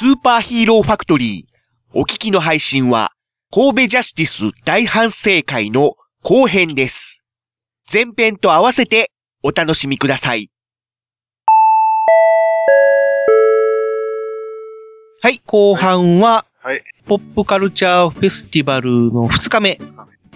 スーパーヒーローファクトリー。お聞きの配信は、神戸ジャスティス大反省会の後編です。前編と合わせてお楽しみください。はい、後半は、はい。ポップカルチャーフェスティバルの2日目、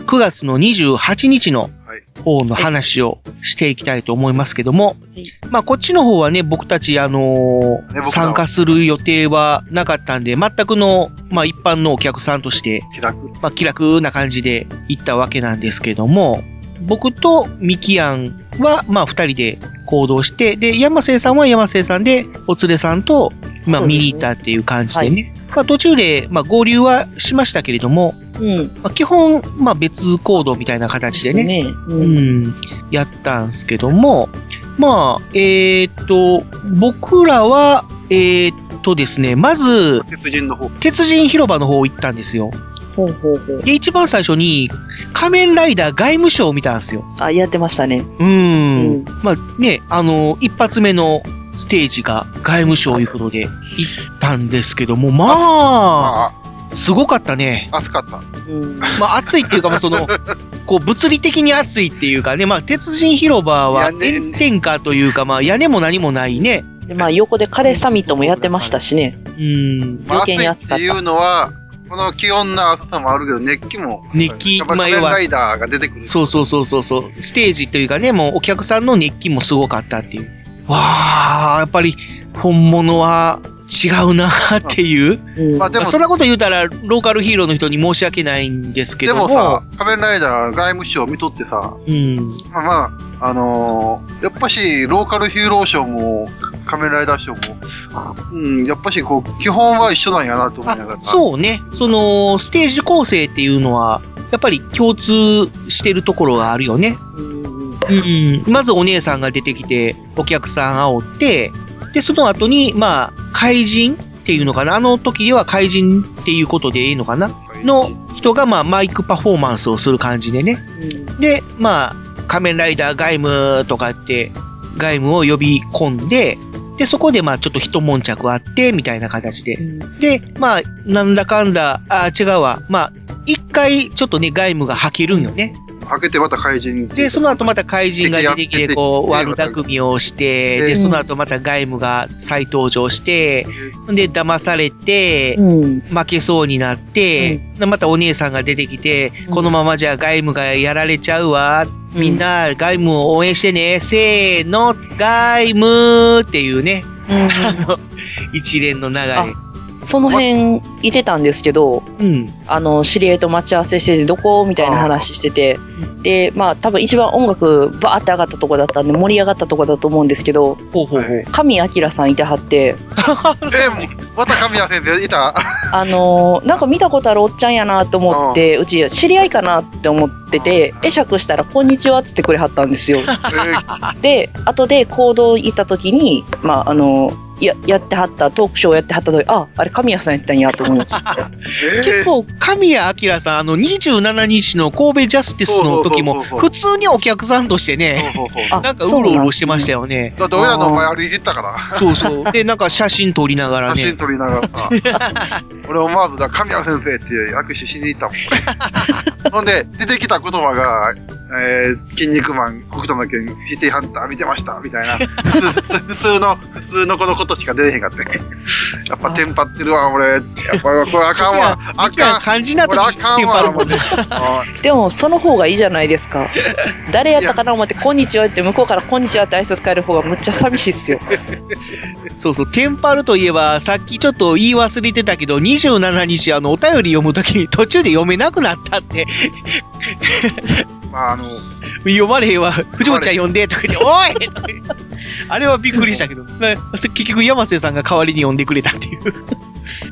9月の28日のはい。方の話をしていきたいと思いますけども、いまあこっちの方はね、僕たちあのー参加する予定はなかったんで、全くの、まあ一般のお客さんとして、気楽。まあ気楽な感じで行ったわけなんですけども、僕とミキアンは、まあ二人で行動して、で、山瀬さんは山瀬さんで、お連れさんと、まあそうですね見に行ったっていう感じでね。まあ途中で、まあ合流はしましたけれども、うん。まあ、基本、まあ別行動みたいな形でね、ね。ううん。ん、やったんすけども、まあ、えーっと、僕らは、えーっとですね、まず、鉄人の方。鉄人広場の方行ったんですよ。ほうほうほう。で、一番最初に、仮面ライダー外務省を見たんですよ。あ、やってましたね。うーん。うんまあね、あの、一発目のステージが外務省いうことで行ったんですけども、まあ、あすごかったね。あ、暑かった。うん。まあ、暑いっていうか、まあ、その、こう、物理的に暑いっていうかね、まあ、鉄人広場は炎天下というか、まあ、屋根も何もないね。で、まあ、横でカレーサミットもやってましたしね。うん。まあ、暑余計にい暑かったっていうのは、この気温の暑さもあるけど、熱気も。熱気まあ仮面ライダーが出てくる。そうそうそうそうそう。ステージというかね、もうお客さんの熱気もすごかったっていう。わあ、やっぱり本物は違うなっていう。うん。まあでもそんなこと言うたら、ローカルヒーローの人に申し訳ないんですけでども。もさ、仮面ライダー外務省見とってさ、うん。まあまあ、あのーやっぱし、ローカルヒーローショーも、仮面ライダーショーも、うん、やっぱしこう、基本は一緒なんやなと思いながら。あそうね。その、ステージ構成っていうのは、やっぱり共通してるところがあるよね。うんうんうん。まずお姉さんが出てきて、お客さん煽って、で、その後に、まあ、怪人っていうのかな。あの時では怪人っていうことでいいのかなの人が、まあ、マイクパフォーマンスをする感じでね。で、まあ、仮面ライダー外務とかって、外務を呼び込んで、で、そこで、まあ、ちょっと一悶着あって、みたいな形でう。ん。で、まあ、なんだかんだ、あ、違うわ。まあ、一回、ちょっとね、外務が吐けるんよね。開けてまた怪人で、その後また怪人が出てきて、こう、悪巧みをして、でで、その後また外務が再登場して、で、騙されて、うん。負けそうになって、でまたお姉さんが出てきて、うんこのままじゃ外務がやられちゃうわ。みんな、外務を応援してね。せーの、外務っていうね、うん。あの、一連の流れ。その辺いてたんですけど、うん。あの、知り合いと待ち合わせしてて、どこみたいな話してて、で、まあ、多分一番音楽バーって上がったとこだったんで、盛り上がったとこだと思うんですけど、ほうほうほう。神明さんいてはって、え、神谷先生いた？あのーなんか見たことあるおっちゃんやなと思って、うち知り合いかなって思ってて、会釈したら、こんにちはっつってくれはったんですよ。え。で、後で行動行った時に、まあ、あのーや、やってはった、トークショーやってはった時、あ、あれ神谷さんやったんやと思いました。え結構、神谷明さん、あの、27日の神戸ジャスティスの時も、普通にお客さんとしてね、なんかうろうろしてましたよね。だって俺らの前歩いてったから、そうそう。で、なんか写真撮りながらね。写真。撮りなが俺思わずだ、神谷先生って握手しに行ったもん。ほんで、出てきた言葉が、えー、筋肉マン、北斗の拳、シティハンター見てました、みたいな。普通の、普通のこのことしか出えへんかって。やっぱテンパってるわ、俺。やっぱこれあかんわ。あかん。漢字なあかんわ、でも、その方がいいじゃないですか。誰やったかな思って、こんにちはって、向こうからこんにちはって挨拶変える方がむっちゃ寂しいっすよ。そうそう、テンパるといえば、さっきちょっと言い忘れてたけど、27日、あの、お便り読むときに途中で読めなくなったって、まあ、あの、読まれへんわ、藤本ちゃん読んで、とか言って、おいとか言ってあれはびっくりしたけど、ね結局山瀬さんが代わりに読んでくれたっていう。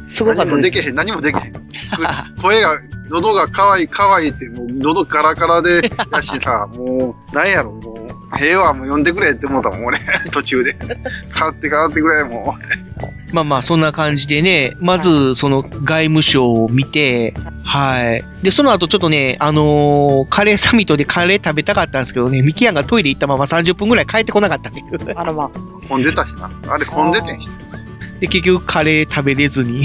すごかったです。何もできへん、何もできへん。声が、喉が可愛い可愛いって、もう喉カラカラで、やしさ、もう、なんやろ、もう、平和も呼んでくれって思ったもん、俺、途中で。変わって変わってくれ、もまあまあ、そんな感じでね、まず、その、外務省を見て、はい。で、その後ちょっとね、あのーカレーサミットでカレー食べたかったんですけどね、ミキヤンがトイレ行ったまま30分ぐらい帰ってこなかったっていう。あの、まあ、う。混んでたしな。あれ混んでてんし。で、結局カレー食べれずに。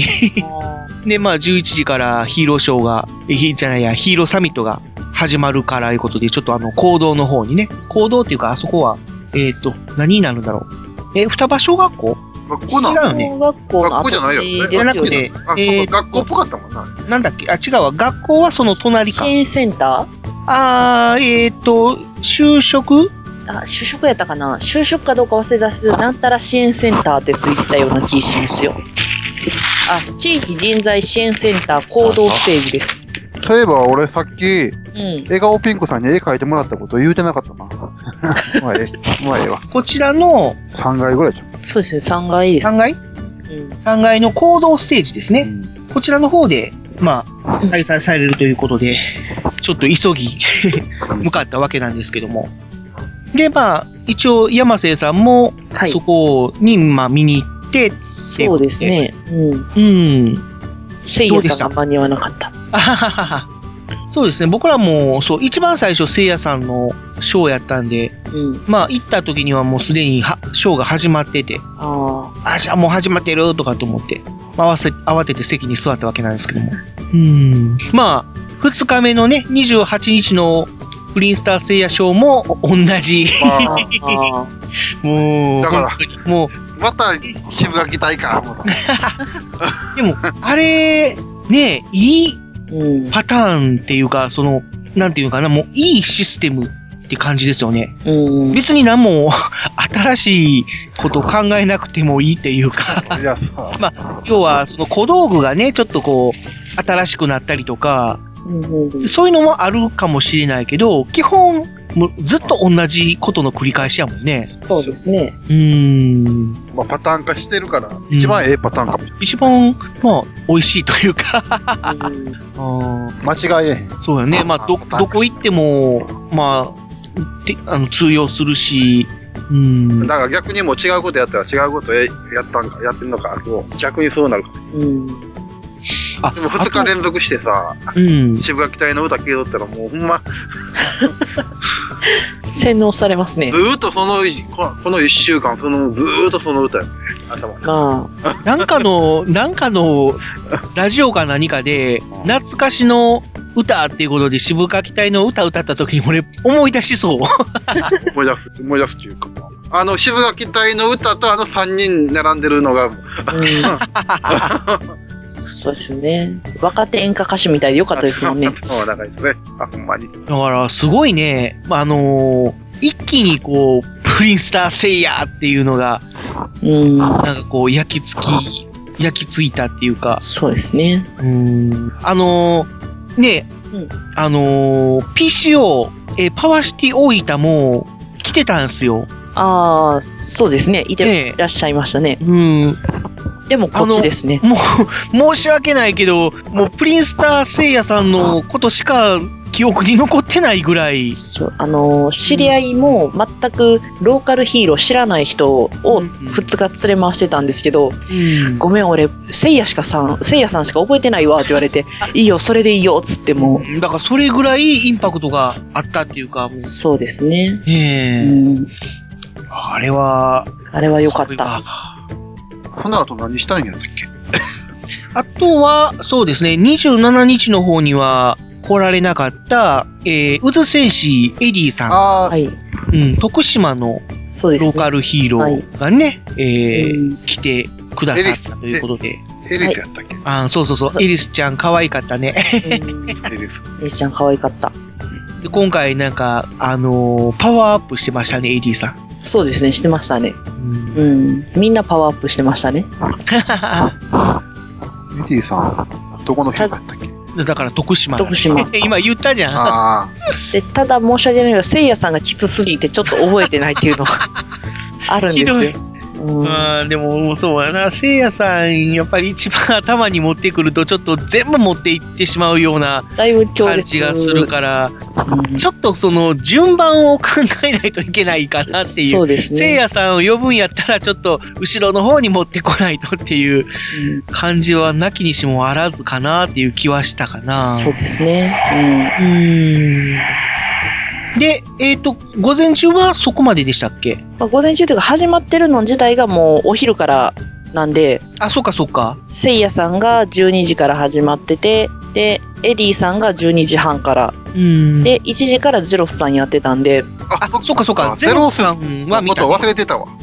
で、まあ、11時からヒーローショーが、じゃないや、ヒーローサミットが始まるからいうことで、ちょっとあの、行動の方にね、行動っていうか、あそこは、えっ、と、何になるんだろう。え、双葉小学校？学校なの？違うよね小学校の学校じゃないよねじゃなくて、あ、えー学校っぽかったもんな。なんだっけ？あ、違うわ。学校はその隣か。支援センタあー、えっ、と、就職？ーあ、就職やったかな？就職かどうか忘れたすなんたら支援センターってついてたような気しますよ。あ、地域人材支援センター行動ステージです。そういえば俺さっき、うん。笑顔ピンクさんに絵描いてもらったこと言うてなかったな。まあええ、まあええわ。こちらの3階ぐらいじゃん。そうですね、3階です。3階？うん。?3 階の行動ステージですね。こちらの方で、まあ、開催されるということで、ちょっと急ぎ 向かったわけなんですけども。で、まあ、一応、山瀬さんも、はいそ。こに、まあ、見に行って、そうですね。うん。うん。せいやさんが間に合わなかった。あはははそうですね。僕らも、そう、一番最初、せいやさんのショーやったんで、うん。まあ、行った時にはもうすでにはショーが始まってて、ああ、じゃあもう始まってるとかと思って、合わせ、慌てて席に座ったわけなんですけども。うん。まあ、二日目のね、28日のプリンスター聖夜ショーも同じ。あ。まああ。もう、だからもあ、また渋垣大か。もうう、でも、あれ、ね、いいうん。パターンっていうか、その、なんていうのかな、もういいシステムって感じですよね。うん。別に何も 新しいこと考えなくてもいいっていうか、まあ、要はその小道具がね、ちょっとこう、新しくなったりとか、そういうのもあるかもしれないけど、基本、もうずっと同じことの繰り返しやもんね。そうですね。うーん。まあ、パターン化してるから、一番ええパターンかもしれ一番、まあ、美味しいというか、うん あ。間違えへん。そうよね。まあ、ど、どこ行っても、まあ、てあの通用するし、うん。だから逆にもう違うことやったら違うことやったんか、やってんのか、もう逆にそうなるか。うん。あでも2日連続してさ、うん。渋垣隊の歌聴いとったらもうほんま、洗脳されますねず。ーっとその、ここの1週間、その、ずーっとその歌やね。頭に。まなんかの、なんかの、ラジオか何かで、懐かしの歌っていうことで渋垣隊の歌歌った時に俺思い出しそう。思い出す、思い出すっていうか。あの、渋垣隊の歌とあの3人並んでるのが、あ、うん。そうですよね。若手演歌歌手みたいでよかったですもんね。そう、長いですね。あ、ほんまに。だから、すごいね、あのー一気にこう、プリンスターセイヤーっていうのが、うん。なんかこう、焼き付き、焼き付いたっていうか、そうですね。うん。あのーね、うんあのー PCO、えーパワーシティ大分も来てたんすよ。ああ、そうですね。いえてえらっしゃいましたね。うん。でもこっちですね。もう、申し訳ないけど、もうプリンスター聖夜さんのことしか記憶に残ってないぐらい。そう、あのー知り合いも全くローカルヒーロー知らない人をうん2日連れ回してたんですけど、うん。ごめん俺、せいやしかさん、せいやさんしか覚えてないわって言われて、いいよ、それでいいよ、つっても。だからそれぐらいインパクトがあったっていうか、もう。う、そうですね。ねうえ、ん、あれは、あれは良かった。この後何したんやったっけ？あとは、そうですね、27日の方には来られなかった、えー、渦戦士エディさああ、はい、ん、うん、徳島の。ローカルヒーローがね、えーうん。来てくださったということで、エリスやったっけ、あそうそうそう、エリスちゃん可愛かったね。うん、エリス。えいちゃん可愛かった。で今回なんか、あのーパワーアップしてましたね、エディさん。そうですね、してましたね。うんうん。みんなパワーアップしてましたね。エリーさん、どこの人やったっけ？だから徳島徳島 今言ったじゃん。で、ただ申し訳ないけど、せいやさんがきつすぎてちょっと覚えてないっていうのがあるんですよ。ひどいうんでも、そうやな。せいやさん、やっぱり一番頭に持ってくると、ちょっと全部持っていってしまうような感烈じがするから、うんちょっとその順番を考えないといけないかなっていう。せいやさんを呼ぶんやったら、ちょっと後ろの方に持ってこないとっていううん感じはなきにしもあらずかなっていう気はしたかな。そうですね。うーん。で、えっ、と、午前中はそこまででしたっけ？うんまあ、午前中というか始まってるの自体がもうお昼からなんで、あ、そっかそっか。せいやさんが12時から始まってて、で、エディさんが12時半から、うん。で、1時からゼロスさんやってたんで、あ、そっかそっか。ゼロスさんは見た忘れてたわ。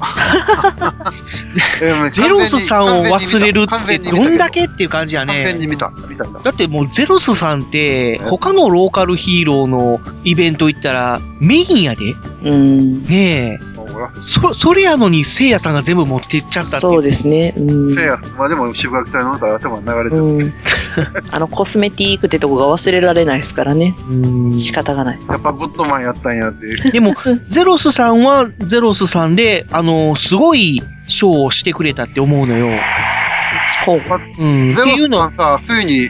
えーゼロスさんを忘れるってどんだけけっていう感じやね。完全に見た。見たんだ。だってもうゼロスさんって、他のローカルヒーローのイベント行ったらメインやで。うん、ねえ。そ、それやのにせいやさんが全部持ってっちゃったっていう。そうですね。うんせいや、まあでも、渋学隊の歌が頭に流れてる。うん、あのコスメティークってとこが忘れられないですからね。うん仕方がない。やっぱグッドマンやったんやって。でも、ゼロスさんはゼロスさんで、あの、すごいショーをしてくれたって思うのよ。ほう。うん。っゼていうのロさん、さ、ついに、誘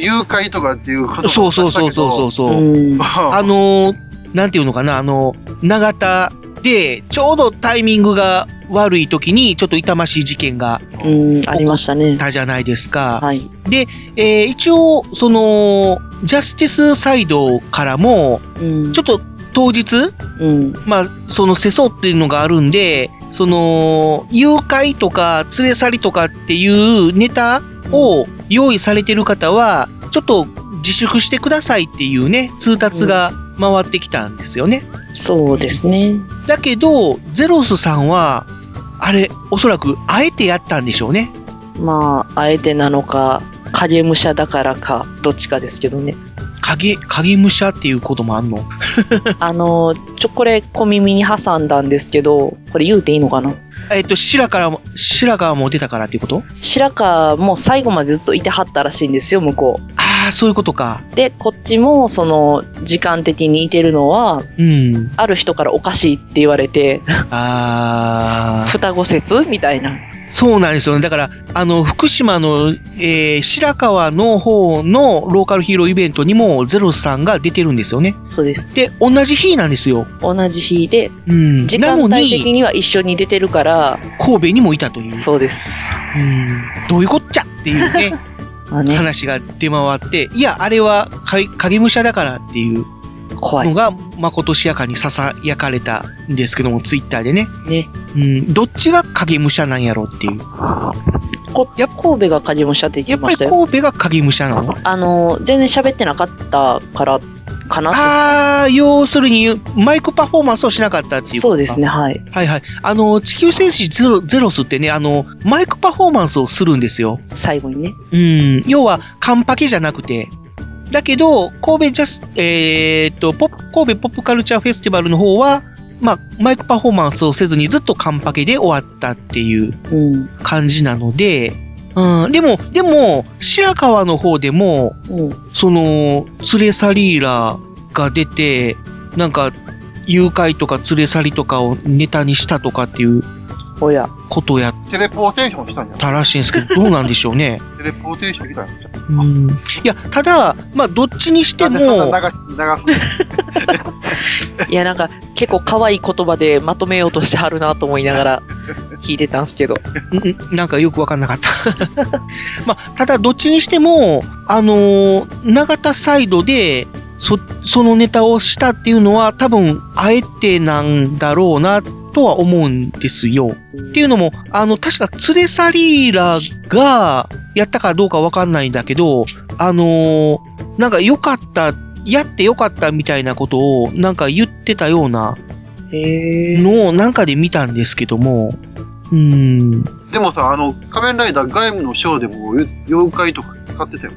誘拐とかっていうことそうそうそうそうそうそう。うん。あ あのー、なんていうのかな、あの、長田で、ちょうどタイミングが悪い時に、ちょっと痛ましい事件がうん、ありましたね。たじゃないですか。はい。で、えー一応、その、ジャスティスサイドからも、うん。ちょっと当日、うん。まあ、その世相っていうのがあるんで、その、誘拐とか連れ去りとかっていうネタを用意されてる方は、ちょっと自粛してくださいっていうね、通達が回ってきたんですよね。そうですね。だけど、ゼロスさんは、あれ、おそらく、あえてやったんでしょうね。まあ、あえてなのか、影武者だからか、どっちかですけどね。影、影武者っていうこともあんの？あの、ちょ、これ小耳に挟んだんですけど、これ言うていいのかな？えっと、白川も、白川も出たからっていうこと？白川も最後までずっといてはったらしいんですよ、向こああ、そういうことか。う。で、こっちも、その、時間的にいてるのは、うん。ある人からおかしいって言われて、ああ、双子説みたいな。そうなんですよね。だから、あの、福島の、えー白川の方のローカルヒーローイベントにもゼロスさんが出てるんですよね。そうです。で、同じ日なんですよ。同じ日で、うん。時間なのに、帯的には一緒に出てるから、神戸にもいたという。そうです。うん。どういうこっちゃっていうね。ま あね、話が出回って、いや、あれはか影武者だからっていう。のが、まことしやかに囁かれたんですけども、ツイッターでね。ね。うん、どっちが影武者なんやろっていう。こやっ神戸が影武者って言やってぱりっましたよ。神戸が影武者なの？あの、全然喋ってなかったから、かな。あー、要するに、マイクパフォーマンスをしなかったっていうそうですね、。はい。はいはい。あの、地球戦士ゼロゼロスってね、あの、マイクパフォーマンスをするんですよ。最後にね。うん。要は、カンパケじゃなくて。だけど、神戸ジャス、えーっと、ポップ、神戸ポップカルチャーフェスティバルの方は、まあ、マイクパフォーマンスをせずにずっとカンパケで終わったっていう。感じなので、うん。でも、でも、白川の方でも、その、連れ去りーラが出て、なんか、誘拐とか連れ去りとかをネタにしたとかっていうおや。ことをやっテレポーテーションしたんや。たらしいんですけど、どうなんでしょうね。テレポーテーションみたいな。うん。いや、ただ、まあ、どっちにしてなんでそんも、な流し、流すいや、なんか、結構可愛い言葉でまとめようとしてはるなと思いながら 聞いてたんですけど。んなんかよくわかんなかった。まあ、ただ、どっちにしても、あのー長田サイドで、そ、そのネタをしたっていうのは、多分、あえてなんだろうな、とは思うんですよ。っていうのも、あの、確か、連れ去りらが、やったかどうかわかんないんだけど、あのーなんか良かった、やって良かったみたいなことを、なんか言ってたような。のを、なんかで見たんですけども、うーん。でもさ、あの、仮面ライダー外務のショーでも、妖怪とか使ってたよ。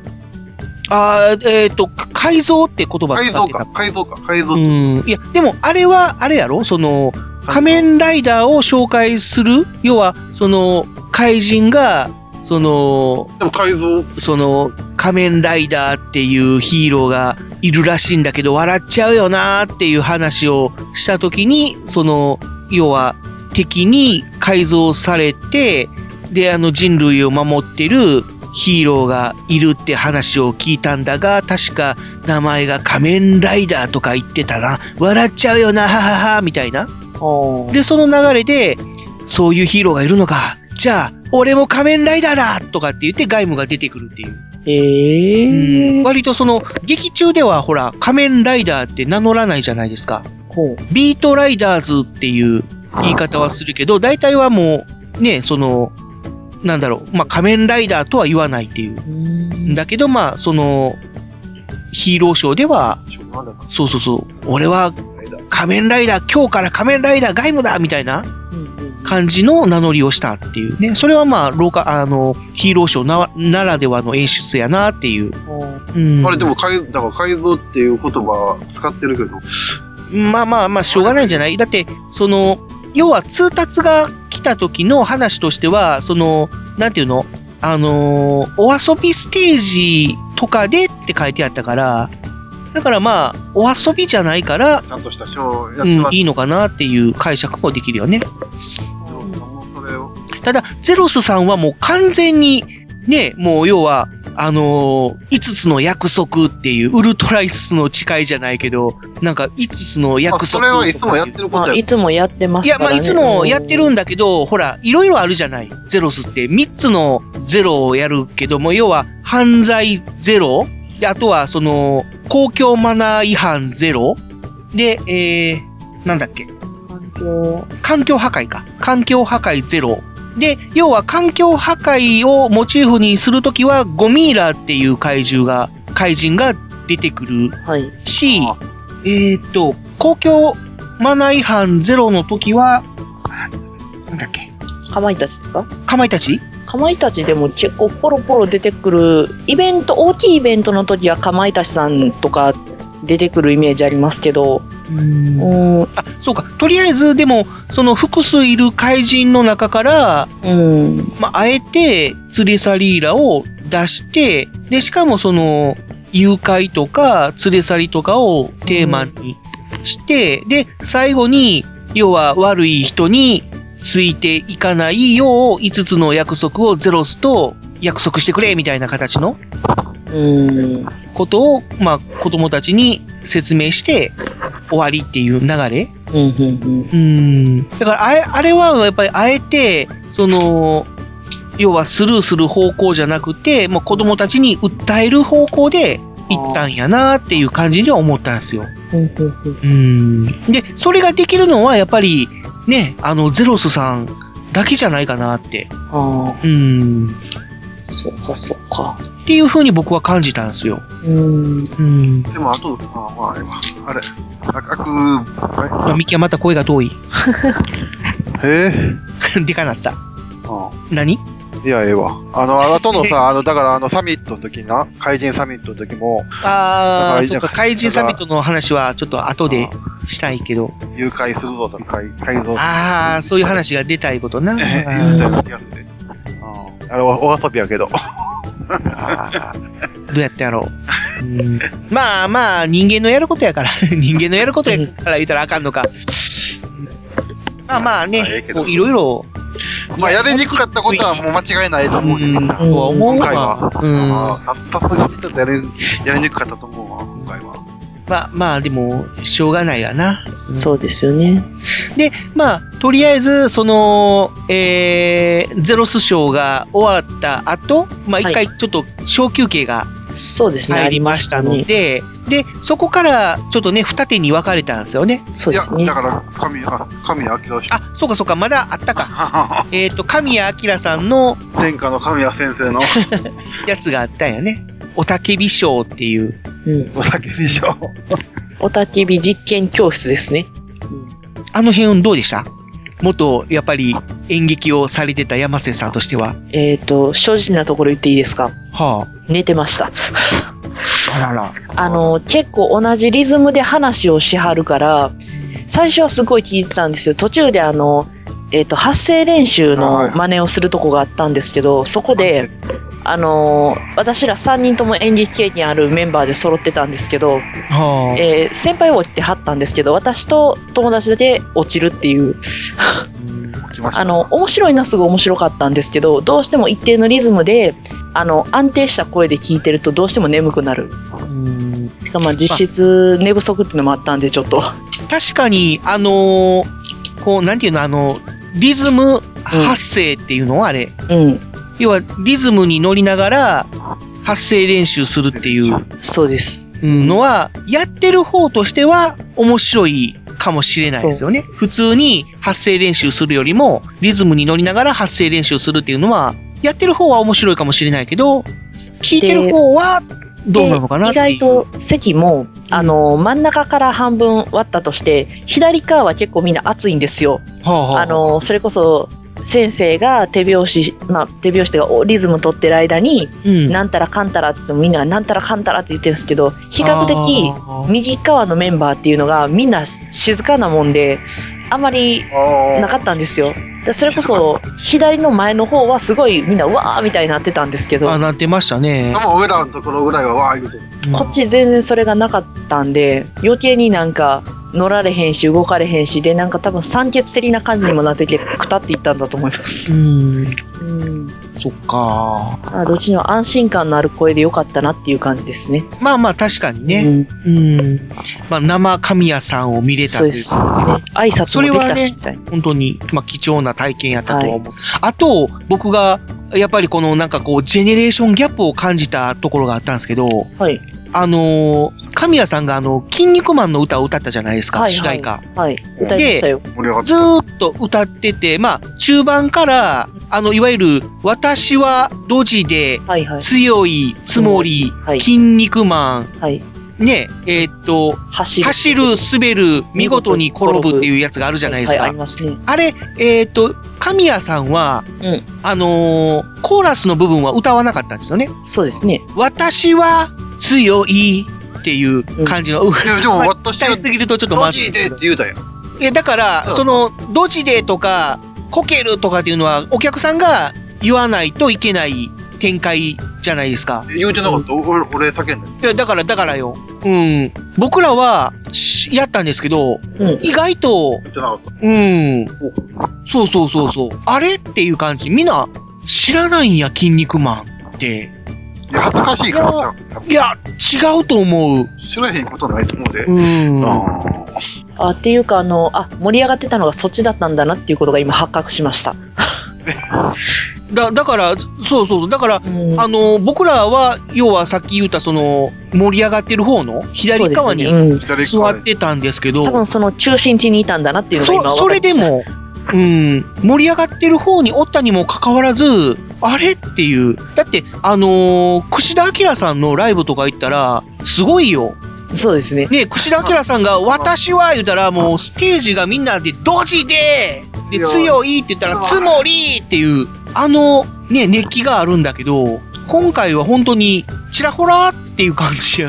あーえっ、と、か改造って言葉使ってた改造か。、改造か、改造。うん。いや、でも、あれは、あれやろ？その、仮面ライダーを紹介する？要は、その、怪人が、その、でも改造、その、仮面ライダーっていうヒーローがいるらしいんだけど、笑っちゃうよなーっていう話をしたときに、その、要は、敵に改造されて、で、あの人類を守ってるヒーローがいるって話を聞いたんだが、確か名前が仮面ライダーとか言ってたな。笑っちゃうよな、ははは、みたいな。で、その流れで、そういうヒーローがいるのか。じゃあ、俺も仮面ライダーだとかって言って外務が出てくるっていう。へうんー。割とその、劇中ではほら、仮面ライダーって名乗らないじゃないですか。ビートライダーズっていう言い方はするけど、大体はもう、ね、その、なんだろう、まあ、仮面ライダーとは言わないっていう。うん。だけど、まあ、その、ヒーローショーでは、そうそうそう、俺は仮面ライダー、今日から仮面ライダー鎧武だみたいな感じの名乗りをしたっていうね。それはまあ、ローカ、あの、ヒーローショーなならではの演出やなっていう。うん、あれでも改、だから改造っていう言葉は使ってるけど、まあまあまあ、しょうがないんじゃない？だって、その、要は通達が来た時の話としては、その、なんていうの？あのーお遊びステージとかでって書いてあったから、だからまあ、お遊びじゃないから、ちゃんとしたショーをやっうん、てます。いいのかなっていう解釈もできるよね。ただ、ゼロスさんはもう完全に、ね、もう要は、あのー、5つの約束っていう、ウルトラ5つの誓いじゃないけど、なんか5つのあ約束それはいつもやってるこまあ、とやいつもやってますいや、から、ね。まあ、いつもやってるんだけど、ほら、いろいろあるじゃない。ゼロスって。3つのゼロをやるけども、要は、犯罪ゼロで、あとは、その、公共マナー違反ゼロで、えー、なんだっけ？環境環境破壊か。環境破壊ゼロ。で、要は環境破壊をモチーフにするときは、ゴミーラっていう怪獣が、怪人が出てくるはい。えーっと、公共マナー違反ゼロの時は、なんだっけ、かまいたちですか？かまいたち？かまいたちでも結構ポロポロ出てくる、イベント、大きいイベントの時はかまいたちさんとか出てくるイメージありますけど、うん、あ、そうか。とりあえず、でも、その複数いる怪人の中から、うん、まあ、あえて、ツレサリーラを出して、で、しかもその、誘拐とか、連れ去りとかをテーマにして、で、最後に、要は悪い人についていかないよう、5つの約束をゼロスと約束してくれ、みたいな形の。うん、ことを、まあ、子供たちに説明して、終わりっていう流れうん。だから、あれ、あれはやっぱりあえて、その、要はスルーする方向じゃなくて、もう子供たちに訴える方向で行ったんやなっていう感じには思ったんですよ。うん、うん。で、それができるのはやっぱり、ね、あの、ゼロスさんだけじゃないかなって。ああ、うん。そうか、そうか。っていう風に僕は感じたんですよ。うん、うん。でもあと、あまあ、あれ、赤く、はミキはまた声が遠い。い。へえ？でかなった。あ何？いや、ええわ。あの、あとのさ、あの、だからあの、サミットの時な、怪人サミットの時も、ああ、そっか、怪人サミットの話はちょっと後でしたいけど。誘拐するぞとか、改改造ああ、そういう話が出たいことな。えあ言うたような気がするあれ、おお遊びやけど。あ どうやってやろう。うんまあまあ、人間のやることやから、人間のやることやから言ったらあかんのか。まあまあねいろいろ、まあ、やりにくかったことはもう間違いないと思うけど今回はわ。うん。ああささすがにちょっとやり、にくかったと思うわ。まあまあ、でも、しょうがないわな。そうですよね。で、まあ、とりあえず、その、えー、ゼロスショーが終わった後、まあ一回ちょっと小休憩がそうですね、あ入りりましたたのね。で、で、そこからちょっとね、二手に分かれたんですよね。いや、そうですねだ。から、神、あ、神谷明氏。あ、そうかそうか、まだあったか。えっ、と、神谷明さんの天下の神谷先生の やつがあったんやね。おたけび賞っていう。うん。お酒でしょ。おたけび実験教室ですね。あの辺どうでした？元、やっぱり演劇をされてた山瀬さんとしては。えっ、と、正直なところ言っていいですか？は寝てました。あ。あらら。あの、結構同じリズムで話をしはるから、最初はすごい聞いてたんですよ。途中であの、えっ、と、発声練習の真似をするとこがあったんですけど、そこで、あの、私ら3人とも演劇経験あるメンバーで揃ってたんですけど、はあ。えー先輩は落ちてはったんですけど、私と友達だけ落ちるっていう。あの、面白いのはすごい面白かったんですけど、どうしても一定のリズムで、あの、安定した声で聞いてるとどうしても眠くなる。うんしかもまあ実質寝不足っていうのもあったんで、ちょっと。確かに、あのーこう、なんていうの、あの、リズム発声っていうのはあれ、うん、要はリズムに乗りながら発声練習するっていうそうです。うんのは、やってる方としては面白いかもしれないですよね。普通に発声練習するよりも、リズムに乗りながら発声練習するっていうのは、やってる方は面白いかもしれないけど、聞いてる方はどうなのかな。意外と席も、あの、真ん中から半分割ったとして、左側は結構みんな熱いんですよ。はあはああの、それこそ、先生が手拍子、まあ、手拍子とか、リズム取ってる間に、うん、なんたらかんたらって言ってもみんななんたらかんたらって言ってるんですけど、比較的、右側のメンバーっていうのがみんな静かなもんで、あんまり。なかったんですよ。でそれこそ、左の前の方はすごいみんな、うわーみたいになってたんですけどあ、、なってましたねで。も俺らのところぐらいはわー言うてこっち全然それがなかったんで、余計になんか乗られへんし動かれへんしで、なんか多分酸欠的な感じにもなってきて、くたっていったんだと思います。うん、うん。そっか。あどっちの安心感のある声でよかったなっていう感じですね。まあまあ確かにね。うん。うん。まあ生神谷さんを見れたというそうです。ね。挨拶もできたし、みたいな。本当に、まあ、貴重な体験やったとは思う。あと、僕が、やっぱりこのなんかこう、ジェネレーションギャップを感じたところがあったんですけど、はい。あのー神谷さんがあの、筋肉マンの歌を歌ったじゃないですか、はい、主題歌。はい。はい。歌いずーっと歌ってて、まあ、中盤から、あの、いわゆる、私はドジではい、はい。強いつもり、はい。筋肉マン、はい。ね、えーっと、走る。走る、滑る、見事に転ぶっていうやつがあるじゃないですはい、あかり。ますね。あれ、えーっと、神谷さんは、うん。あのーコーラスの部分は歌わなかったんですよね。そうですね。私は強いっていう感じの、ういやでも私はすぎるとちょっとまドジでって言うたやん。いやだから、うんその、ドジでとか、こけるとかっていうのは、お客さんが言わないといけない展開じゃないですか。言うてなかった？俺、俺叫んだよ。いや、だから、だからよ。うん。僕らは、しやったんですけど、うん。意外と、言ってなかった。うん。そうそうそうそう。あれっていう感じ。みんな、知らないんや、筋肉マンって。いや、恥ずかしいからさ。いや、違うと思う。知らへんことないと思うで。うん。ああ、っていうか、あの、あ、盛り上がってたのがそっちだったんだなっていうことが今発覚しました。だ、だから、そうそう。だから、うんあの、僕らは、要はさっき言った、その、盛り上がってる方の左側にねうん座。ってたんですけど、多分その中心地にいたんだなっていうのが今そ、それでも、うん、盛り上がってる方におったにもかかわらず、あれっていう。だって、あのー串田明さんのライブとか行ったら、すごいよ。そうですね。ね、串田明さんが、私は言ったら、もうステージがみんなで、ドジで、で、強いって言ったら、つもりっていう、あの、ね、熱気があるんだけど、今回は本当に、ちらほらっていう感じ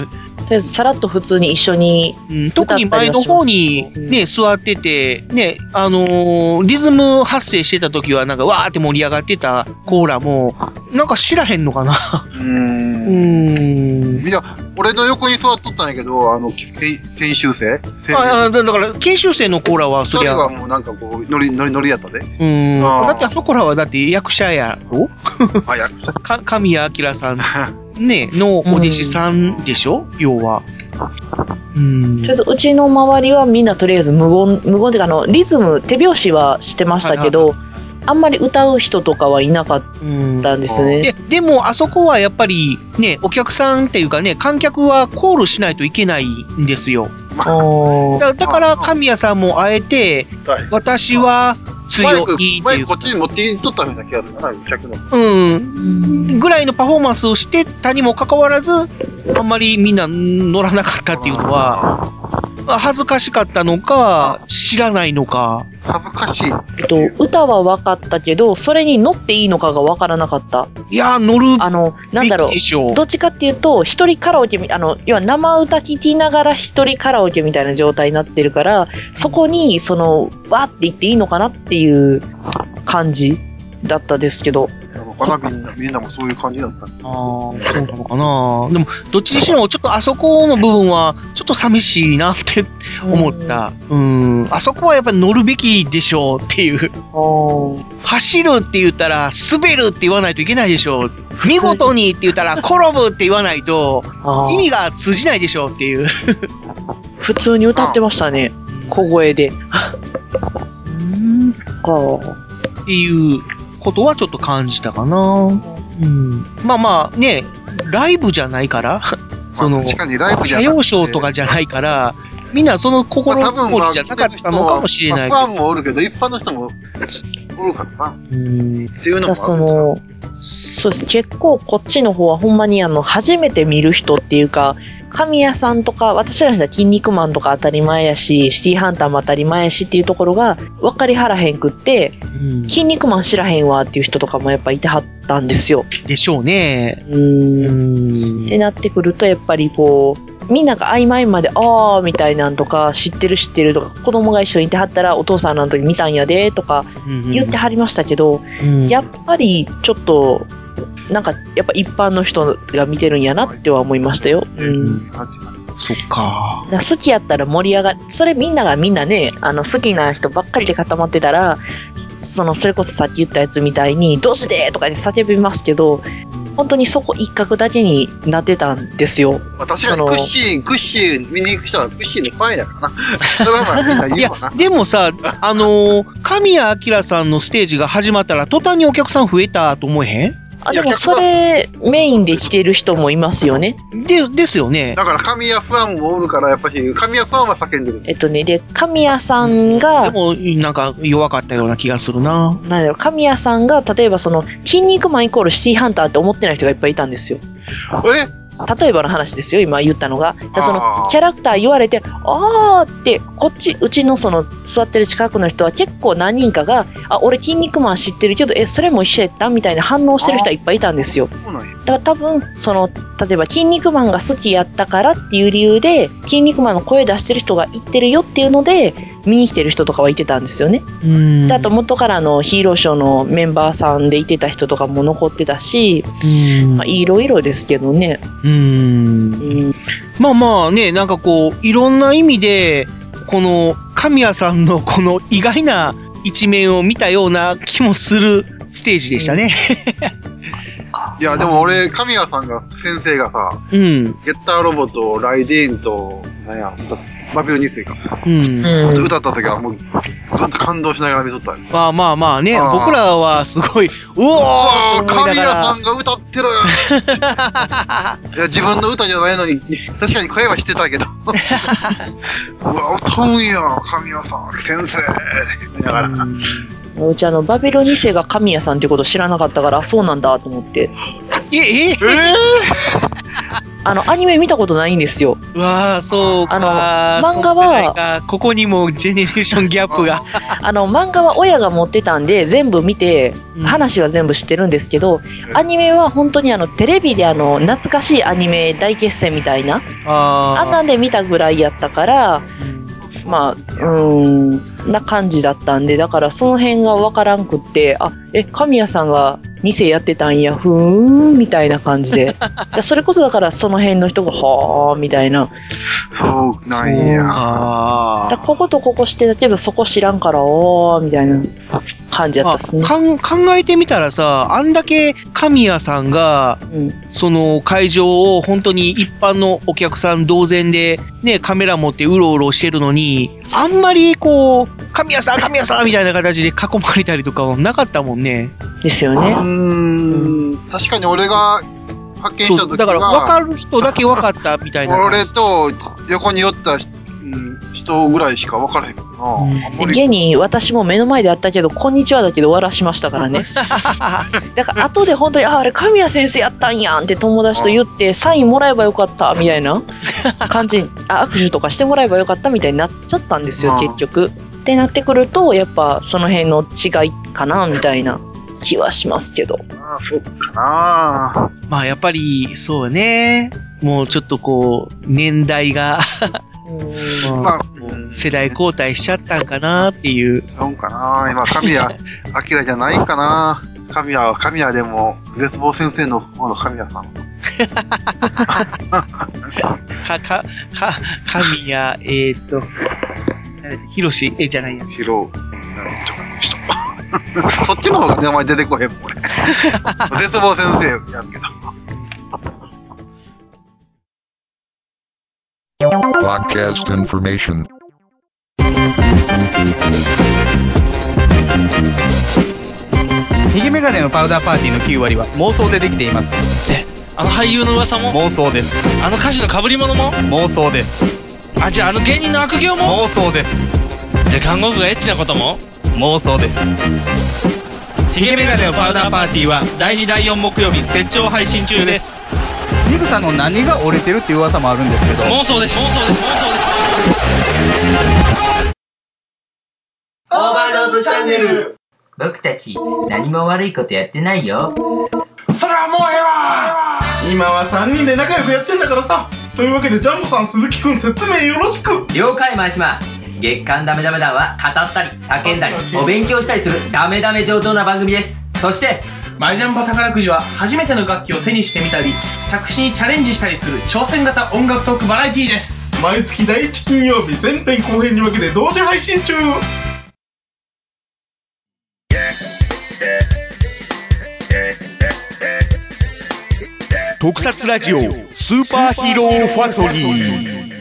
さらっと普通に一緒に、うん、特に前の方にね、座ってて、ね、あのーリズム発生してた時はなんかわーって盛り上がってたコーラも、なんか知らへんのかな。ううーん。ん。いや、俺の横に座っとったんやけど、あの、け研修生？先ああだだから、研修生のコーラはそりゃ、はもうなんかこう、ノリノリノリやったで。うん。だってあそこらはだって役者やろ？あ、や、か神谷明さん ね、のお弟子さんでしょ、要は。うんとりあえずうちの周りはみんなとりあえず無言、無言っていうかあの、リズム、手拍子はしてましたけど、あんまり歌う人とかはいなかっうんたんですね。で、でも、あそこはやっぱり、ね、お客さんっていうかね、観客はコールしないといけないんですよ。だだから、神谷さんもあえて、私は強いっていうこっちに持っていっとったような気がするな、客の。うん、ぐらいのパフォーマンスをしてたにもかかわらず、あんまりみんな乗らなかったっていうのは、恥ずかしかったのか、知らないのか。恥ずかしい。えっと、歌は分かったけど、それに乗っていいのかが分からなかった。いや、乗るあの、なんべだろう。きでしょう。どっちかっていうと、一人カラオケみ、あの、要は生歌聴きながら一人カラオケみたいな状態になってるから、そこに、その、わーって言っていいのかなっていう感じだったですけど。なのかな、みんな、みんなもそういう感じだった。ああ、そうなのかな。でも、どっちにしろ、ちょっとあそこの部分は、ちょっと寂しいなって思った。うん。あそこはやっぱり乗るべきでしょうっていう。走るって言ったら、滑るって言わないといけないでしょう。見事にって言ったら、転ぶって言わないと、意味が通じないでしょうっていう。普通に歌ってましたね。小声で。うん、そっか。っていうことはちょっと感じたかな。うん。まあまあね、ライブじゃないから、そのまあ確かにライブじゃ歌謡ショーとかじゃないから、みんなその心残りじゃなかったのかもしれないけまあファど。ンもおるけど、一般の人もおるからな。うん。っていうのもあるだからその、そうです。結構こっちの方はほんまにあの、初めて見る人っていうか、神谷さんとか、私らにしたら筋肉マンとか当たり前やし、シティハンターも当たり前やしっていうところが分かりはらへんくって、うん筋肉マン知らへんわっていう人とかもやっぱいてはったんですよ。でしょうね。う。うんんってなってくると、やっぱりこう、みんなが曖昧まで、あーみたいなんとか、知ってる知ってるとか、子供が一緒にいてはったら、お父さんの時見たんやで、とか言ってはりましたけど、うんやっぱりちょっと、なんか、やっぱ一般の人が見てるんやなっては思いましたよ。うん。そっか。ら好きやったら盛り上がそれみんながみんなね、あの、好きな人ばっかりで固まってたら、その、それこそさっき言ったやつみたいに、どうして？とかで叫びますけど、本当にそこ一角だけになってたんですよ。まあ、確かにクッシー、クッシー見に行く人はクッシーのファンやからな。それはまあみんないや言うわな。、でもさ、あのー神谷明さんのステージが始まったら、途端にお客さん増えたと思えへん？あ、でもそれ、メインで来てる人もいますよね。で、ですよね。だから神谷ファンもおるから、やっぱし神谷ファンは叫んでる。えっとね、で、神谷さんが、でも、なんか弱かったような気がするな。なんだろう、神谷さんが、例えばその、筋肉マンイコールシティハンターって思ってない人がいっぱいいたんですよ。え？例えばの話ですよ、今言ったのが。でそのキャラクター言われて、あーって、こっち、うちのその、座ってる近くの人は結構何人かが、あ、俺筋肉マン知ってるけど、え、それも一緒やったみたいな反応してる人はいっぱいいたんですよ。だから多分、その、例えば、筋肉マンが好きやったからっていう理由で、筋肉マンの声出してる人が言ってるよっていうので、見に来てる人とかはいてたんですよね。うん。で、あと元からのヒーローショーのメンバーさんでいてた人とかも残ってたし、うんまあ、いろいろですけどね。うんう。ん。まあまあね、なんかこう、いろんな意味で、この、神谷さんのこの意外な一面を見たような気もするステージでしたね。いや、でも俺、神谷さんが、先生がさ、うん。ゲッターロボとライディーンと、なんや、バビル2世か。うん。うん。歌った時はもう、ずっと感動しながら見とったよ。まあまあまあね、僕らはすごい、うおー神谷さんが歌ってる いや、自分の歌じゃないのに、確かに声はしてたけど。うわ、歌うんや、神谷さん、先生。見ながら。うちあの、バビロ2世が神谷さんっていうこと知らなかったから、あそうなんだと思って。え、ええあの、アニメ見たことないんですよ。うわあ、そうか。あの漫画はここにもジェネレーションギャップが。あの、漫画は親が持ってたんで、全部見て、うん話は全部知ってるんですけど、うんアニメは本当にあの、テレビであの、懐かしいアニメ大決戦みたいな、ああんなんで見たぐらいやったから、ーまあ、うーん、な感じだったんで、だからその辺がわからんくって、あ、え、神谷さんが2世やってたんや、ふーん、みたいな感じで。だそれこそだからその辺の人が、はー、みたいな。そうなんや。だか。こことここしてたけど、そこ知らんから、おー、みたいな感じやったっすねまあ。かん考えてみたらさ、あんだけ神谷さんが、うん。その会場を本当に一般のお客さん同然で、ね、カメラ持ってうろうろしてるのに、あんまりこう、神谷さん、神谷さんみたいな形で囲まれたりとかはなかったもんね。うですよね。ーん。確かに俺が発見した時は、だから分かる人だけ分かったみたいな。俺と横に寄ったしうん人ぐらいしか分からへんな。現に私も目の前であったけど、こんにちはだけど終わらしましたからね。だから後で本当に、あ、あれ神谷先生やったんやんって友達と言って、サインもらえばよかったみたいな感じ、あ握手とかしてもらえばよかったみたいになっちゃったんですよ、うん結局。ってなってくると、やっぱその辺の違いかな、みたいな気はしますけど。あそっかな。まあやっぱり、そうね。もうちょっとこう、年代が、うんまあ、もう世代交代しちゃったんかなっていう。そうかな。今、神谷 明じゃないんかな。神谷は神谷でも、絶望先生の方の神谷さん。か、か、か、神谷、えーっと、ヒロシ、え、じゃないや。ヒロ、うんちょっと人。そっちの方が名前出てこへんもん、俺。絶望先生やるけど。Podcast information. ヒゲメガネのパウダーパーティーの9割は妄想でできていますあの俳優の噂も？妄想ですあの歌手の被り物も？妄想ですあじゃああの芸人の悪行も？妄想です。じゃあ看護婦がエッチなことも？妄想です。ヒゲメガネのパウダーパーティーは第2第4木曜日絶頂配信中です。ニグさんの何が折れてるっていう噂もあるんですけど。妄想です。妄想です。妄想です。オーバードーズチャンネル。僕たち何も悪いことやってないよ。それはもうええわ。今は3人で仲良くやってんだからさというわけでジャンボさん鈴木くん説明よろしく。了解前島。月刊ダメダメ団は語ったり叫んだりお勉強したりするダメダメ上等な番組です。そしてマイジャンボ宝くじは初めての楽器を手にしてみたり作詞にチャレンジしたりする挑戦型音楽トークバラエティーです。毎月第1金曜日前編後編に分けて同時配信中特撮ラジオスーパーヒーローファクトリー。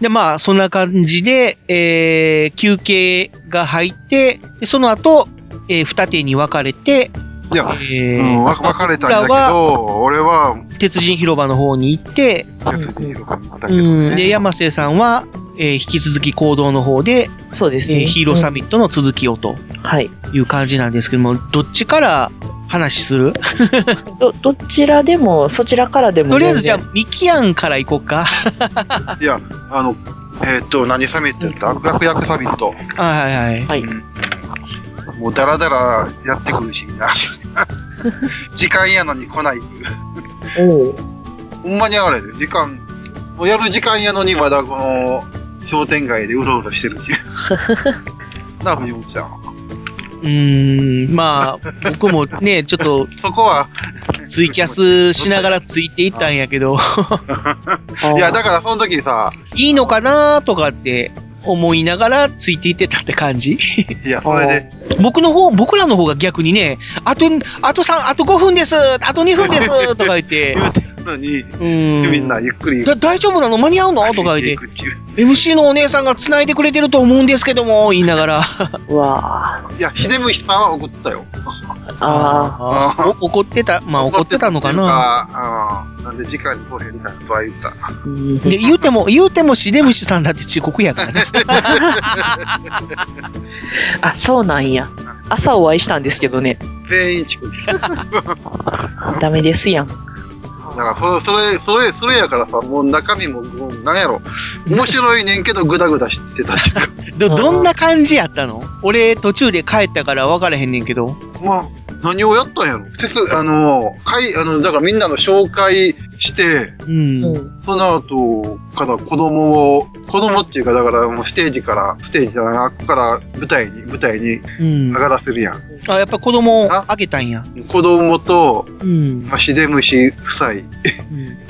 で、まあ、そんな感じで、えー、休憩が入って、その後、えー二手に分かれて、いや、えうん、わ分かれたんだけど、俺は、鉄人広場の方に行って、鉄に広場に行ったけどうん、で、ね。山瀬さんは、えー引き続き行動の方で、そうですね。えーヒーローサミットの続きをとはい。いう感じなんですけども、どっちから話する？ど、どちらでも、そちらからでもとりあえずじゃあ全、ミキアンから行こうか。いや、あの、えーっと、何サミットやった？悪役役サミット。はいはいはい。はい。もうダラダラやってくるし、みんな。時間やのに来ないっていう。おお。ほんまにあれで、時間、もうやる時間やのにまだこの、商店街でうろうろしてるっていう。なあ、藤本ちゃん。うーん、まあ、僕もね、ちょっとそこは、ツイキャスしながらついていったんやけど、いや、だからその時さ、いいのかなとかって思いながらついていってたって感じ？いや、それで、僕の方、僕らの方が逆にね、あと、あと3、あと5分ですあと2分です とか言って、言うてるのに、うーん。みんなゆっくり。だ大丈夫なの？間に合うの？とか言って、MC のお姉さんが繋いでくれてると思うんですけども、言いながら。うわいや、秀虫さんは怒ったよ。あ。あ怒ってた、まあ怒ってたのかな。なうん。なんで時間に来へんなことは言った？あ。うんで言うても、言うてもシデムシさんだって遅刻やからね。あ、そうなんや。朝お会いしたんですけどね。全員遅刻。ダメですやん。だから、それ、それ、それ、それやからさ、もう中身も、もうなんやろ。面白いねんけど、ぐだぐだしてたっていうか。ど、どんな感じやったの？俺途中で帰ったから分からへんねんけど。まあ、何をやったんやろ？せす、あの、会、あの、だからみんなの紹介して、うん。うん。その後から子供を、子供っていうか、だからもうステージから、ステージじゃない、あっこから舞台に、舞台にうん上。がらせるやん。あ、やっぱ子供をあげたんや。子供と、うん。まあ、シデムシ夫妻、うん